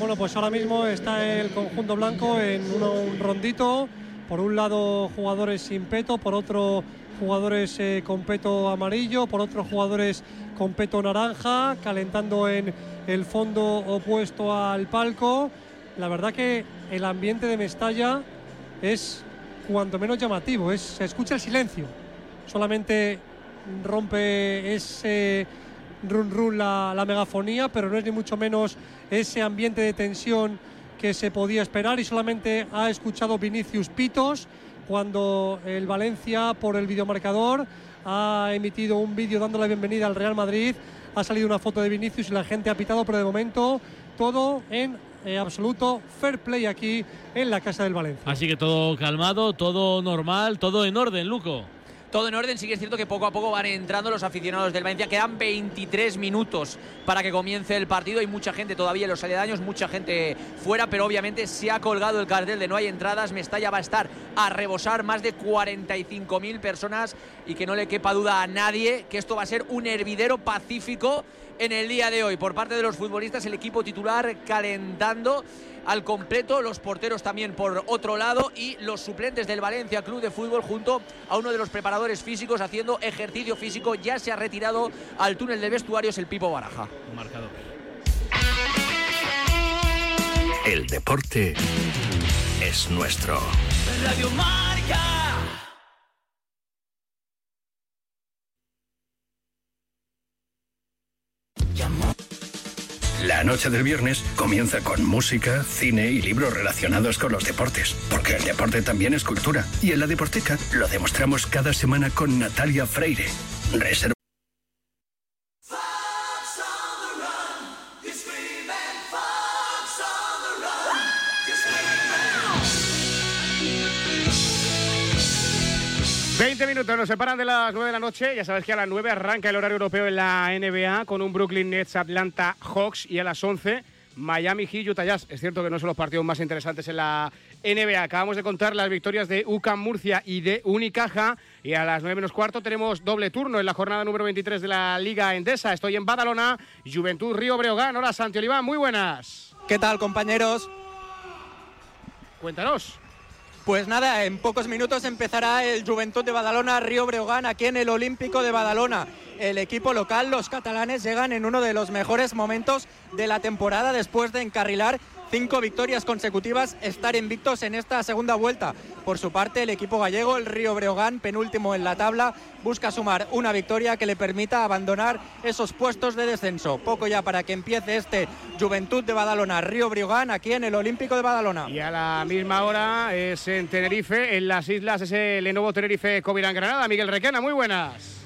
Bueno, pues ahora mismo está el conjunto blanco en uno- un rondito. Por un lado jugadores sin peto, por otro jugadores eh, con peto amarillo, por otro jugadores con peto naranja, calentando en el fondo opuesto al palco. La verdad que el ambiente de Mestalla es cuanto menos llamativo, es, se escucha el silencio. Solamente rompe ese run run la, la megafonía, pero no es ni mucho menos ese ambiente de tensión que se podía esperar y solamente ha escuchado Vinicius Pitos cuando el Valencia por el videomarcador ha emitido un vídeo dando la bienvenida al Real Madrid, ha salido una foto de Vinicius y la gente ha pitado, pero de momento todo en eh, absoluto fair play aquí en la casa del Valencia. Así que todo calmado, todo normal, todo en orden, Luco. Todo en orden, sí que es cierto que poco a poco van entrando los aficionados del Valencia. Quedan 23 minutos para que comience el partido. Hay mucha gente todavía en los aledaños, mucha gente fuera, pero obviamente se ha colgado el cartel de no hay entradas. Mestalla va a estar a rebosar más de 45.000 personas y que no le quepa duda a nadie que esto va a ser un hervidero pacífico en el día de hoy. Por parte de los futbolistas, el equipo titular calentando al completo, los porteros también por otro lado y los suplentes del Valencia Club de Fútbol junto a uno de los preparadores físicos haciendo ejercicio físico. Ya se ha retirado al túnel de vestuarios el Pipo Baraja. Marcador. El deporte es nuestro. Radio Marca. Noche del viernes comienza con música, cine y libros relacionados con los deportes, porque el deporte también es cultura. Y en la Deporteca lo demostramos cada semana con Natalia Freire. Minutos nos separan de las 9 de la noche. Ya sabes que a las 9 arranca el horario europeo en la NBA con un Brooklyn Nets Atlanta Hawks y a las 11 Miami Heat Utah Jazz. Es cierto que no son los partidos más interesantes en la NBA. Acabamos de contar las victorias de UCAM Murcia y de Unicaja. Y a las 9 menos cuarto tenemos doble turno en la jornada número 23 de la Liga Endesa. Estoy en Badalona, Juventud Río Breogán. Hola Santi Oliván, muy buenas. ¿Qué tal, compañeros? Cuéntanos. Pues nada, en pocos minutos empezará el Juventud de Badalona Río Breogán aquí en el Olímpico de Badalona. El equipo local, los catalanes, llegan en uno de los mejores momentos de la temporada después de encarrilar cinco victorias consecutivas, estar invictos en esta segunda vuelta. Por su parte, el equipo gallego, el Río Breogán, penúltimo en la tabla, busca sumar una victoria que le permita abandonar esos puestos de descenso. Poco ya para que empiece este Juventud de Badalona Río Breogán aquí en el Olímpico de Badalona. Y a la misma hora es en Tenerife, en las islas, ese Lenovo Tenerife Covirán Granada. Miguel Requena, muy buenas.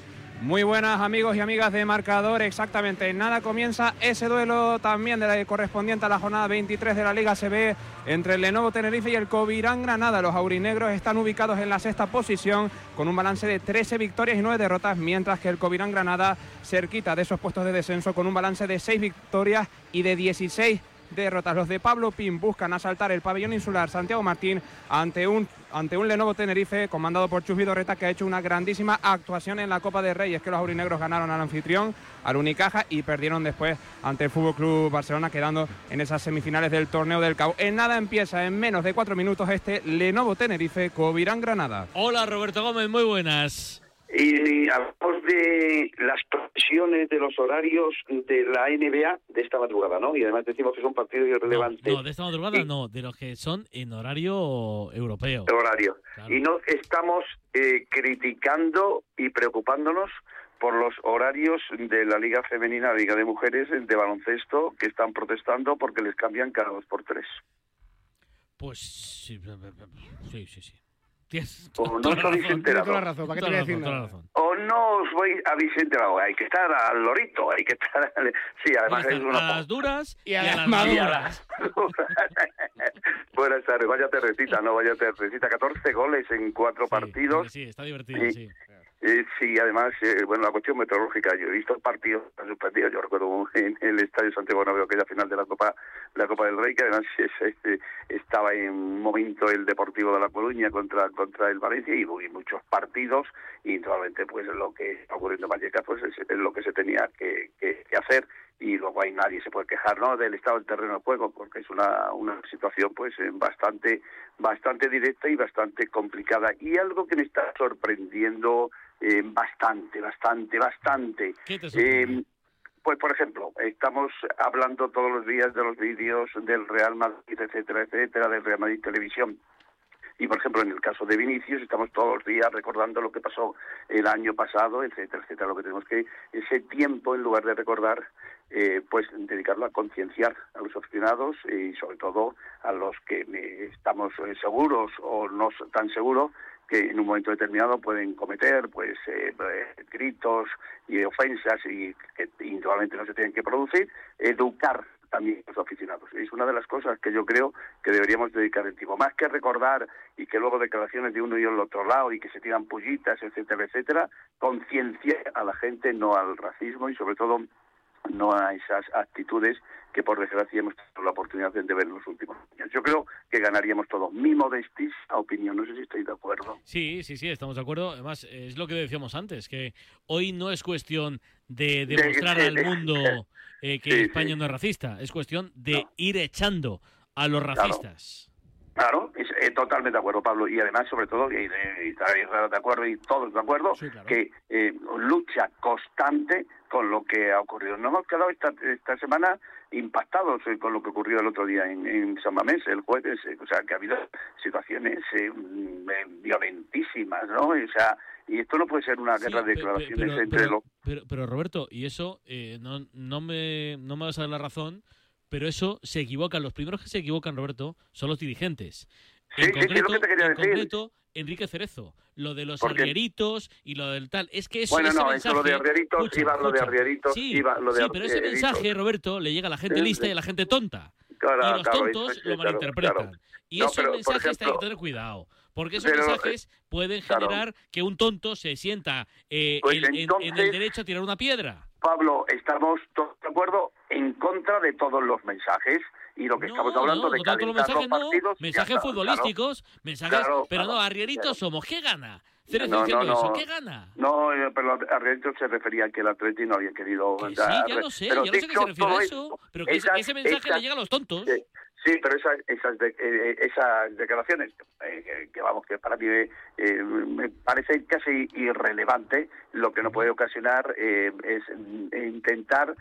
Muy buenas amigos y amigas de marcador, exactamente. Nada comienza ese duelo también de la correspondiente a la jornada 23 de la Liga CB entre el Lenovo Tenerife y el Covirán Granada. Los aurinegros están ubicados en la sexta posición con un balance de 13 victorias y 9 derrotas, mientras que el Covirán Granada cerquita de esos puestos de descenso con un balance de 6 victorias y de 16 derrotas. Los de Pablo Pin buscan asaltar el pabellón insular Santiago Martín ante un, ante un Lenovo Tenerife comandado por Chus Vidorreta que ha hecho una grandísima actuación en la Copa de Reyes que los aurinegros ganaron al anfitrión, al Unicaja y perdieron después ante el Fútbol Club Barcelona quedando en esas semifinales del torneo del Cabo. En nada empieza en menos de cuatro minutos este Lenovo Tenerife Covirán Granada. Hola Roberto Gómez, muy buenas. Y hablamos de las presiones de los horarios de la NBA de esta madrugada, ¿no? Y además decimos que son partidos irrelevantes. No, de esta madrugada no, de los que son en horario europeo. horario. Y no estamos eh, criticando y preocupándonos por los horarios de la Liga Femenina, la Liga de Mujeres de baloncesto, que están protestando porque les cambian cada dos por tres. Pues sí, sí, sí. sí. Tienes O no os la habéis enterado. Hay que estar al lorito, hay que estar... al- Sí, además es una... A las duras y a, Y a las maduras. Buenas tardes, vaya terrecita, no vaya terrecita. 14 goles en cuatro partidos. Sí, está divertido, Y- sí. Eh, sí, además, eh, bueno, la cuestión meteorológica, yo he visto partidos suspendidos, yo recuerdo en el Estadio Santiago Bernabéu aquella final de la Copa la Copa del Rey, que además es- es- estaba en un momento el Deportivo de La Coruña contra contra el Valencia y muchos partidos y naturalmente pues lo que está ocurriendo en Vallecas pues es, es lo que se tenía que, que- que hacer y luego ahí nadie se puede quejar no del estado del terreno de juego porque es una, una situación pues eh, bastante bastante directa y bastante complicada. Y algo que me está sorprendiendo eh, bastante bastante bastante. ¿Qué te Eh, pues, por ejemplo, estamos hablando todos los días de los vídeos del Real Madrid, etcétera, etcétera, del Real Madrid Televisión. Y, por ejemplo, en el caso de Vinicius, estamos todos los días recordando lo que pasó el año pasado, etcétera, etcétera. Lo que tenemos que, ese tiempo, en lugar de recordar, eh, pues dedicarlo a concienciar a los aficionados y, sobre todo, a los que eh, estamos eh, seguros o no tan seguros que en un momento determinado pueden cometer pues eh, eh, gritos y ofensas y que indudablemente no se tienen que producir, educar también los aficionados. Es una de las cosas que yo creo que deberíamos dedicar el tiempo. Más que recordar y que luego declaraciones de uno y el otro lado y que se tiran pullitas, etcétera, etcétera, concienciar a la gente no al racismo y sobre todo no a esas actitudes que por desgracia hemos tenido la oportunidad de ver en los últimos años. Yo creo que ganaríamos todos. Mi modestis opinión, no sé si estáis de acuerdo. Sí, sí, sí, estamos de acuerdo. Además, es lo que decíamos antes, que hoy no es cuestión de De- demostrar de- al de- mundo eh, que Sí, España sí. no es racista, es cuestión de ir echando a los racistas. Claro, es, eh, totalmente de acuerdo, Pablo. Y además, sobre todo, y, y estáis de acuerdo y todos de acuerdo, que eh, lucha constante con lo que ha ocurrido. Nos hemos quedado esta, esta semana impactados eh, con lo que ocurrió el otro día en, en San Mamés, el jueves. eh, o sea, que ha habido situaciones eh, mm, eh, violentísimas, ¿no? O sea, y esto no puede ser una guerra de declaraciones pero, entre pero- los... pero- pero, Roberto, y eso eh, no, no, me, no me vas a dar la razón, pero eso se equivocan. Los primeros que se equivocan, Roberto, son los dirigentes. Sí, sí, sí, es lo que te quería en decir. concreto, Enrique Cerezo. Lo de los arrieritos y lo del tal. Es que eso, Bueno, ese no, mensaje, eso lo de arrieritos, escucha, iba lo de arrieritos, sí, iba lo de sí, pero ese mensaje, Roberto, le llega a la gente Sí, lista sí. y a la gente tonta. Claro, y los claro, tontos sí, lo malinterpretan. claro. Y No, esos pero, mensajes hay ejemplo, que tener cuidado. Porque esos pero, eh, mensajes pueden generar que un tonto se sienta eh, Pues en, en- en entonces- el derecho a tirar una piedra. Pablo, estamos todos de acuerdo en contra de todos los mensajes y lo que estamos hablando no, de no calentar mensajes los no, partidos. mensajes futbolísticos, mensajes, Claro, pero claro, no, arrieritos somos. ¿Qué gana? No, no, diciendo eso, no. ¿qué gana? No, eh, pero a Rienzo se refería a que el Atleti no había querido... Sí, dar- ya lo sé, pero ya lo sé que se refiere a eso, pero que ese, esas- ese mensaje esas- le llega a los tontos. Sí, sí, pero esas, esas, de- eh, esas declaraciones, eh, que, que vamos, que para mí eh, me parece casi irrelevante, lo que no puede ocasionar eh, es mm, intentar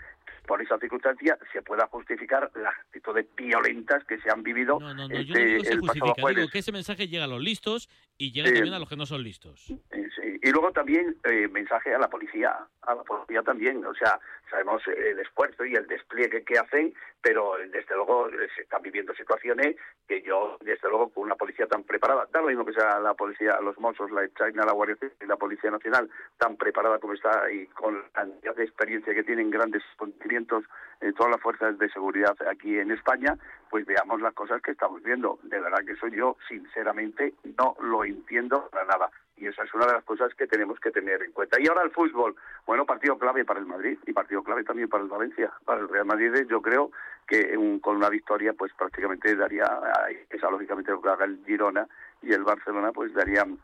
por esa circunstancia se pueda justificar las actitudes violentas que se han vivido No, no, yo este, no digo se el pasado justifica, digo que ese mensaje llega a los listos y llega Sí. también a los que no son listos. Eh, sí. Y luego también eh, mensaje a la policía, a la policía también, o sea, sabemos el esfuerzo y el despliegue que hacen, pero desde luego se están viviendo situaciones que yo, desde luego, con una policía tan preparada, da lo mismo que sea la policía, los Mossos, la China, la Guardia Civil y la Policía Nacional, tan preparada como está y con la experiencia que tienen, grandes conocimientos, eh, todas las fuerzas de seguridad aquí en España, pues veamos las cosas que estamos viendo. De verdad que eso yo, sinceramente, no lo entiendo para nada. Y esa es una de las cosas que tenemos que tener en cuenta. Y ahora el fútbol. Bueno, partido clave para el Madrid y partido clave también para el Valencia. Para el Real Madrid yo creo que un- con una victoria pues prácticamente daría, esa lógicamente lo que haga el Girona y el Barcelona pues darían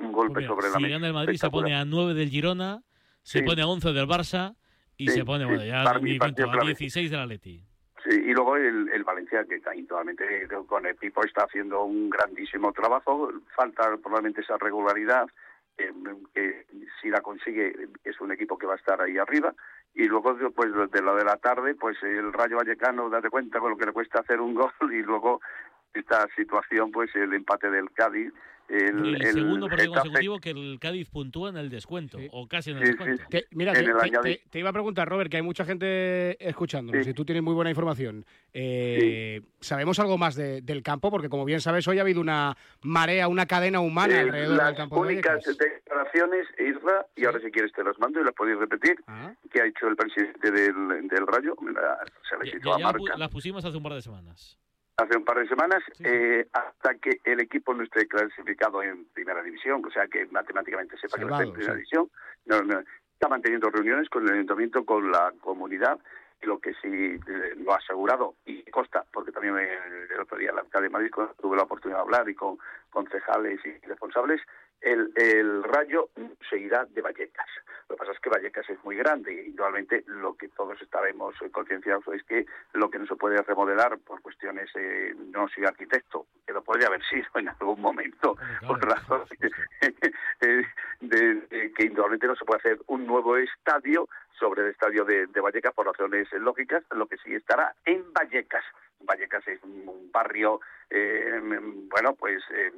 un golpe sobre la si mesa. gana el Madrid se pone a 9 del Girona, se Sí. pone a 11 del Barça y Sí, se pone, bueno, ya ni cuento, a clave. 16 del Atleti. Y luego el, el Valencia, que actualmente con el Pipo está haciendo un grandísimo trabajo. Falta probablemente esa regularidad eh, que si la consigue es un equipo que va a estar ahí arriba. Y luego, pues de lo de la tarde, pues el Rayo Vallecano, date cuenta con lo que le cuesta hacer un gol y luego esta situación, pues el empate del Cádiz. El, El, el segundo partido Getafe- consecutivo que el Cádiz puntúa en el descuento, o casi en el Sí, descuento. sí. Te- mira, En te, el te- te- iba a preguntar, Robert, que hay mucha gente escuchándonos Sí. y tú tienes muy buena información. Eh, ¿Sabemos algo más de- del campo? Porque como bien sabes, hoy ha habido una marea, una cadena humana Eh, alrededor las del campo de únicas Vallecas. declaraciones, Isra, y ahora si quieres te las mando y las podéis repetir, Ah. que ha hecho el presidente del, del Rayo, la- se la Ya, ya Marca las pusimos hace un par de semanas. Hace un par de semanas, eh, hasta que el equipo no esté clasificado en primera división, o sea que matemáticamente sepa que no está en primera sí. división, no, no, está manteniendo reuniones con el ayuntamiento, con la comunidad, lo que sí eh, lo ha asegurado, y consta, porque también me- el otro día el alcalde de Madrid tuve la oportunidad de hablar y con concejales y responsables, el, el rayo seguirá de Vallecas. Lo que pasa es que Vallecas es muy grande y igualmente lo que todos estaremos concienciados es que lo que no se puede remodelar por cuestiones, eh, no soy arquitecto, que lo podría haber sido en algún momento, por razones eh, de, de que indudablemente no se puede hacer un nuevo estadio sobre el estadio de, de Vallecas por razones lógicas, lo que sí estará en Vallecas. Vallecas es un un barrio, eh, bueno, pues eh,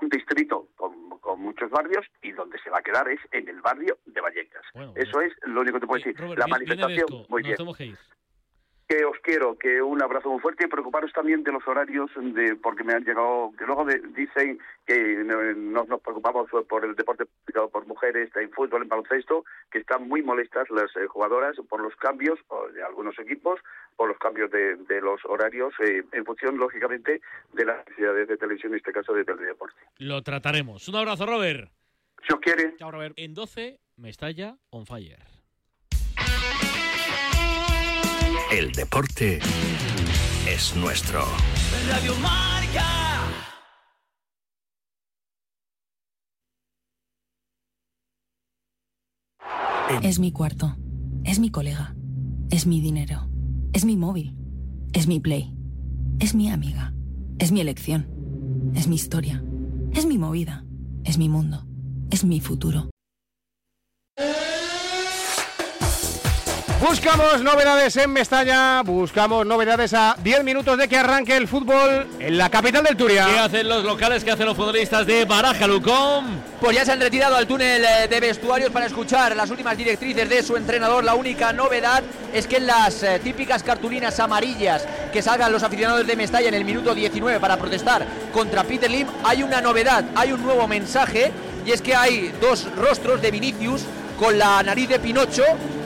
un distrito con, con muchos barrios y donde se va a quedar es en el barrio de Vallecas. Eso es lo único que te puedo decir. Robert, la viene manifestación, muy nos bien. tenemos que ir. Que os quiero, que un abrazo muy fuerte y preocuparos también de los horarios, de porque me han llegado, que luego de- dicen que no, no nos preocupamos por el deporte practicado por mujeres, en fútbol, en baloncesto, que están muy molestas las eh, jugadoras por los cambios o de algunos equipos, por los cambios de, de los horarios, eh, en función, lógicamente, de las necesidades de televisión, en este caso de teledeporte. Lo trataremos. Un abrazo, Robert. Si os quiere. Chao, Robert. En 12, Mestalla on fire. El deporte es nuestro. Radio Marca. Es mi cuarto. Es mi colega. Es mi dinero. Es mi móvil. Es mi play. Es mi amiga. Es mi elección. Es mi historia. Es mi movida. Es mi mundo. Es mi futuro. Buscamos novedades en Mestalla, buscamos novedades a 10 minutos de que arranque el fútbol en la capital del Turia. ¿Qué hacen los locales? ¿Qué hacen los futbolistas de Baraja Lucón? Pues ya se han retirado al túnel eh, de vestuarios para escuchar las últimas directrices de su entrenador. La única novedad es que en las eh, típicas cartulinas amarillas que salgan los aficionados de Mestalla en el minuto 19 para protestar contra Peter Lim, hay una novedad, hay un nuevo mensaje y es que hay dos rostros de Vinicius con la nariz de Pinocho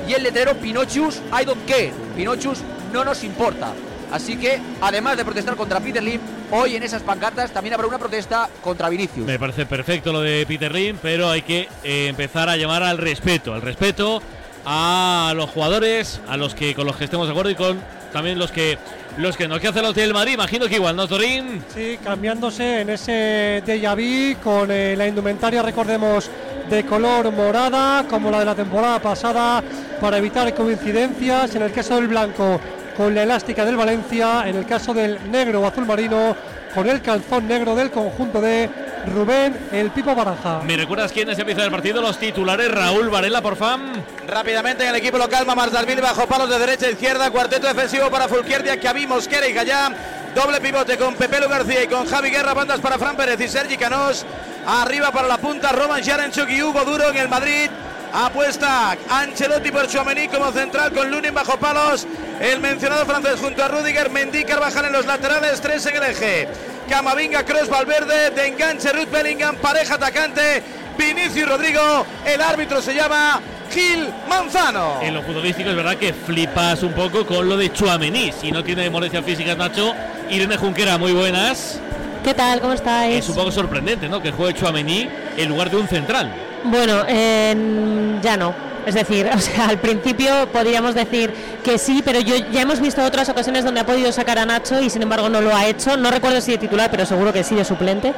y el letrero Pinochus I don't care. Pinochus no nos importa. Así que, además de protestar contra Peter Lim, hoy en esas pancartas también habrá una protesta contra Vinicius. Me parece perfecto lo de Peter Lim, pero hay que eh, empezar a llamar al respeto, al respeto a los jugadores, a los que con los que estemos de acuerdo y con también los que los que no. ¿Qué hacen los del Madrid? Imagino que igual, ¿no, Torín? Sí, cambiándose en ese déjà vu con eh, la indumentaria, recordemos, de color morada, como la de la temporada pasada, para evitar coincidencias. En el caso del blanco, con la elástica del Valencia. En el caso del negro o azul marino, con el calzón negro del conjunto de Rubén El Pipo Baraja. ¿Me recuerdas quién es el partido? Los titulares, Raúl Varela, por fan. Rápidamente en el equipo local, Mamarsdalville bajo palos de derecha a izquierda, cuarteto defensivo para Fulquierdia, Kiabi, Mosquera y Gallá, doble pivote con Pepelu García y con Javi Guerra, bandas para Fran Pérez y Sergi Canós, arriba para la punta Roman Sharanchuk y Hugo Duro en el Madrid, apuesta Ancelotti por Chouameni como central con Lunin bajo palos, el mencionado francés junto a Rudiger, Mendy, Carvajal en los laterales, tres en el eje, Camavinga, Cross, Valverde, de enganche Ruth Bellingham, pareja atacante, Vinicius Rodrigo, el árbitro se llama Gil Manzano. En lo futbolístico es verdad que flipas un poco con lo de Chuamení. Si no tiene molestias físicas, Nacho. Irene Junquera, muy buenas. ¿Qué tal? ¿Cómo estáis? Es un poco sorprendente, ¿no? Que juegue Chuamení en lugar de un central. Bueno, eh, ya no. Es decir, o sea, al principio podríamos decir que sí, pero yo ya hemos visto otras ocasiones donde ha podido sacar a Nacho y sin embargo no lo ha hecho. No recuerdo si de titular, pero seguro que sí de suplente.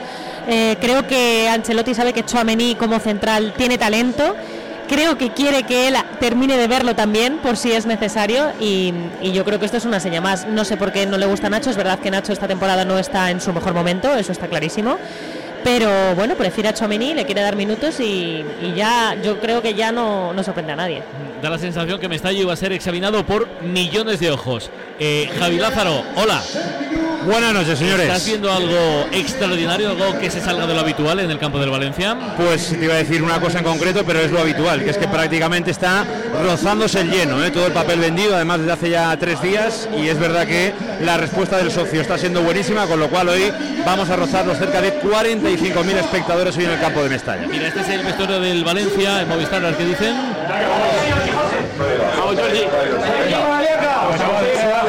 Eh, creo que Ancelotti sabe que Chouameni como central tiene talento. Creo que quiere que él termine de verlo también, por si es necesario, y, y yo creo que esto es una seña más. No sé por qué no le gusta a Nacho, es verdad que Nacho esta temporada no está en su mejor momento, eso está clarísimo pero bueno, prefiere a Chomení, le quiere dar minutos y, ya yo creo que ya no, no sorprende a nadie. Da la sensación que Mestalla iba a ser examinado por millones de ojos. Eh, Javi Lázaro, hola. Buenas noches, señores. ¿Estás viendo algo extraordinario, algo que se salga de lo habitual en el campo del Valencia? Pues te iba a decir una cosa en concreto, pero es lo habitual, que es que prácticamente está rozándose el lleno, ¿eh? todo el papel vendido, además desde hace ya tres días, y es verdad que la respuesta del socio está siendo buenísima, con lo cual hoy vamos a rozar los cerca de 45.000 espectadores hoy en el campo de Mestalla. Mira, este es el vestuario del Valencia, en Movistar, al que dicen. Vamos, Jordi.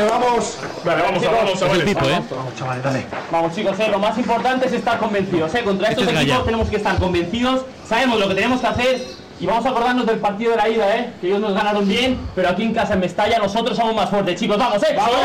Vamos. Vale, vamos, vamos, ¿eh? Vamos, chavales, dale. Vamos, chicos, eh, lo más importante es estar convencidos. Eh. Contra Este estos es equipos tenemos que estar convencidos, sabemos lo que tenemos que hacer y vamos a acordarnos del partido de la ida, ¿eh? que ellos nos ganaron bien, pero aquí en casa en Mestalla nosotros somos más fuertes, chicos. ¡Vamos, eh vamos!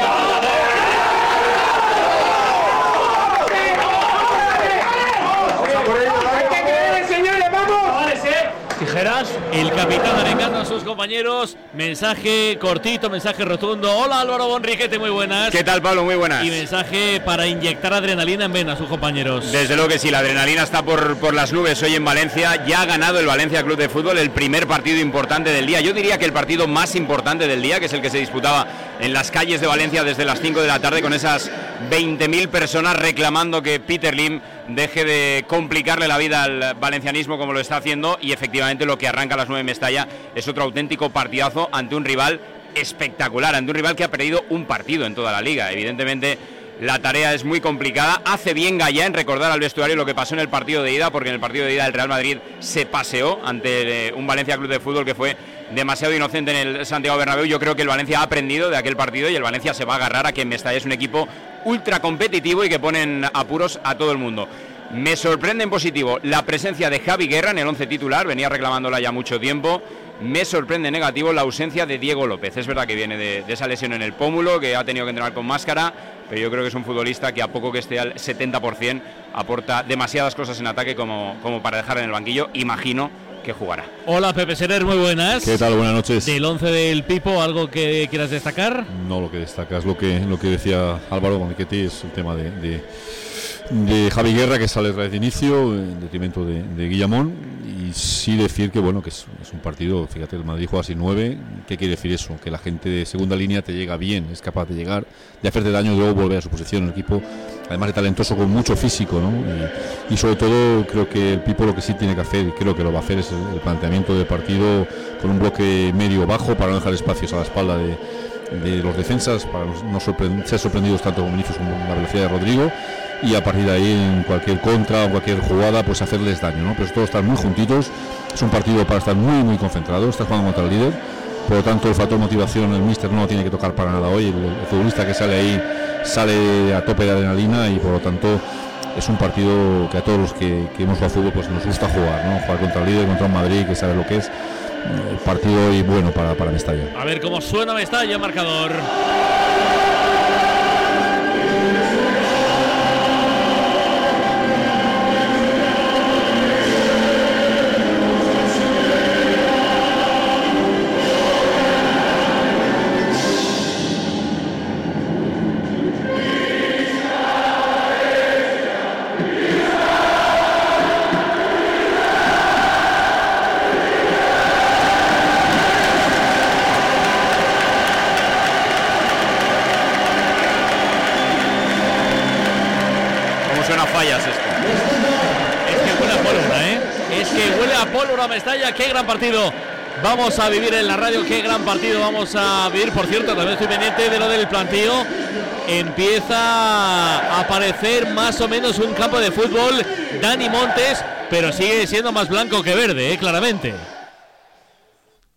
Tijeras, el capitán arengando a sus compañeros. Mensaje cortito, mensaje rotundo. Hola Álvaro Bonriquete, muy buenas. ¿Qué tal, Pablo? Muy buenas. Y mensaje para inyectar adrenalina en vena a sus compañeros. Desde luego que sí, la adrenalina está por, por las nubes hoy en Valencia. Ya ha ganado el Valencia Club de Fútbol el primer partido importante del día. Yo diría que el partido más importante del día, que es el que se disputaba en las calles de Valencia desde las 5 de la tarde con esas 20.000 personas reclamando que Peter Lim deje de complicarle la vida al valencianismo como lo está haciendo y efectivamente lo que arranca a las 9 en Mestalla es otro auténtico partidazo ante un rival espectacular, ante un rival que ha perdido un partido en toda la liga. Evidentemente la tarea es muy complicada. Hace bien Gallá en recordar al vestuario lo que pasó en el partido de ida, porque en el partido de ida el Real Madrid se paseó ante eh, un Valencia Club de Fútbol que fue demasiado inocente en el Santiago Bernabéu. Yo creo que el Valencia ha aprendido de aquel partido y el Valencia se va a agarrar a que Mestalla es un equipo ultra competitivo y que ponen apuros a todo el mundo. Me sorprende en positivo la presencia de Javi Guerra en el 11 titular, venía reclamándola ya mucho tiempo. Me sorprende en negativo la ausencia de Diego López. Es verdad que viene de, de esa lesión en el pómulo, que ha tenido que entrenar con máscara, pero yo creo que es un futbolista que a poco que esté al 70% aporta demasiadas cosas en ataque como, como para dejar en el banquillo. Imagino que jugará. Hola Pepe Serer, muy buenas. ¿Qué tal? Buenas noches. Del 11 del Pipo, ¿algo que quieras destacar? No, lo que destaca es lo que, lo que decía Álvaro Boniquetti, es el tema de, de, de Javi Guerra que sale de inicio en detrimento de, de Guillamón sí decir que bueno que es, un partido, fíjate, el Madrid juega así 9, ¿qué quiere decir eso? Que la gente de segunda línea te llega bien, es capaz de llegar, de hacerte daño y luego volver a su posición, un equipo además de talentoso con mucho físico, ¿no? Y, sobre todo creo que el Pipo lo que sí tiene que hacer, y creo que lo va a hacer, es el, el planteamiento de partido con un bloque medio bajo para no dejar espacios a la espalda de, los defensas, para no sorpre- ser sorprendidos tanto con Vinicius como la velocidad de Rodrigo y a partir de ahí en cualquier contra o cualquier jugada pues hacerles daño, ¿no? Pero todos están muy juntitos, es un partido para estar muy muy concentrado, está jugando contra el líder, por lo tanto el factor motivación el míster no lo tiene que tocar para nada hoy, el, el futbolista que sale ahí sale a tope de adrenalina y por lo tanto es un partido que a todos los que, que hemos jugado fútbol pues nos gusta jugar, ¿no? Jugar contra el líder, contra un Madrid que sabe lo que es, el partido hoy bueno para, para Mestalla. A ver cómo suena Mestalla, marcador. Mestalla. ¡Qué gran partido! Vamos a vivir en la radio, qué gran partido vamos a vivir. Por cierto, también estoy pendiente de lo del planteo. Empieza a aparecer más o menos un campo de fútbol. Dani Montes, pero sigue siendo más blanco que verde, ¿eh? claramente.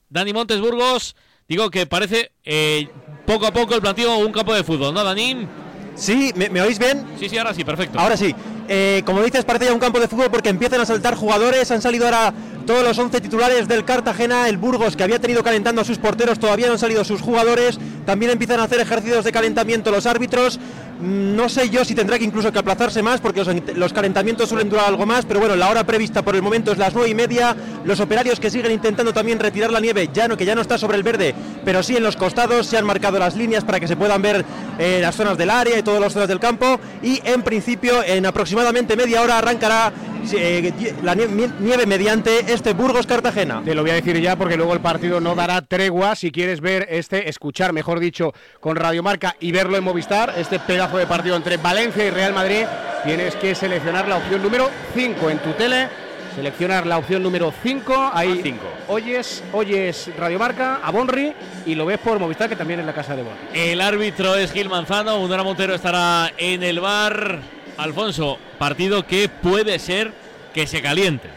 Dani Montes Burgos, digo que parece eh, poco a poco el planteo un campo de fútbol, ¿no, Dani? Sí, ¿me, me oís bien? Sí, sí, ahora sí, perfecto. Ahora sí. Eh, como dices, parece ya un campo de fútbol porque empiezan a saltar jugadores. Han salido ahora todos los 11 titulares del Cartagena. El Burgos, que había tenido calentando a sus porteros, todavía no han salido sus jugadores. También empiezan a hacer ejercicios de calentamiento los árbitros. Mm, No sé yo si tendrá que incluso que aplazarse más porque los, calentamientos suelen durar algo más, pero bueno, la hora prevista por el momento es las nueve y media. los operarios que siguen intentando también retirar la nieve, ya no, que ya no está sobre el verde, pero sí en los costados se han marcado las líneas para que se puedan ver eh, las zonas del área y todas las zonas del campo y en principio en aproximadamente media hora arrancará eh, la nie- nieve mediante este Burgos Cartagena. Te lo voy a decir ya porque luego el partido no dará tregua. Si quieres ver este, escuchar, mejor dicho, con Radiomarca y verlo en Movistar, este pedazo de partido entre Valencia y Real Madrid, tienes que seleccionar la opción número 5 en tu tele. Seleccionar la opción número 5. Ahí oyes, oyes Radiomarca a Bonri y lo ves por Movistar, que también es la casa de Bonri. El árbitro es Gil Manzano, Undara Montero estará en el bar. Alfonso, partido que puede ser que se caliente.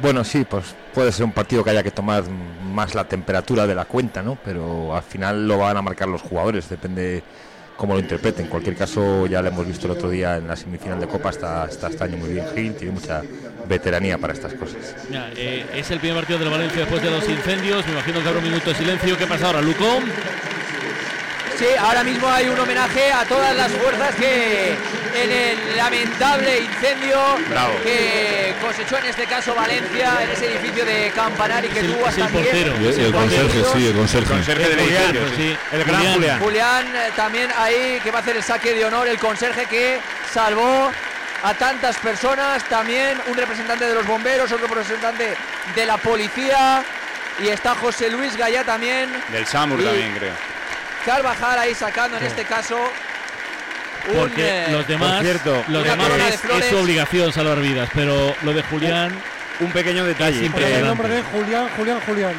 Bueno, sí, pues puede ser un partido que haya que tomar más la temperatura de la cuenta, ¿no? Pero al final lo van a marcar los jugadores, depende cómo lo interpreten. En cualquier caso, ya lo hemos visto el otro día en la semifinal de Copa, está, está este año muy bien Gil, tiene mucha veteranía para estas cosas. Eh, es el primer partido del Valencia después de los incendios. Me imagino que habrá un minuto de silencio. ¿Qué pasa ahora, Lucón? Sí, ahora mismo hay un homenaje a todas las fuerzas que en el lamentable incendio Bravo. que cosechó en este caso Valencia en ese edificio de Campanari que tuvo hasta 10 Y el, el conserje, sí, el conserje. Conserje del Julián, edificio, sí. sí. El gran Julián. Julián eh, también ahí que va a hacer el saque de honor, el conserje que salvó a tantas personas, también un representante de los bomberos, otro representante de la policía y está José Luis Gallá también. Del Samur Y también, creo. Carvajal ahí sacando en este caso Porque los demás, cierto, los demás de es, su obligación salvar vidas, pero lo de Julián Un pequeño detalle. es El nombre de Julián, Julián, Julián.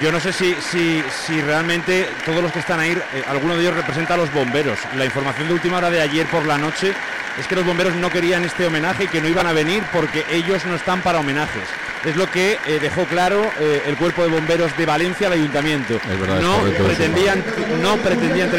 Yo no sé si, si, si realmente todos los que están ahí, eh, alguno de ellos representa a los bomberos. La información de última hora de ayer por la noche es que los bomberos no querían este homenaje y que no iban a venir porque ellos no están para homenajes. Es lo que eh, dejó claro eh, el cuerpo de bomberos de Valencia al ayuntamiento. Es verdad, es no pretendían, no pretendían tener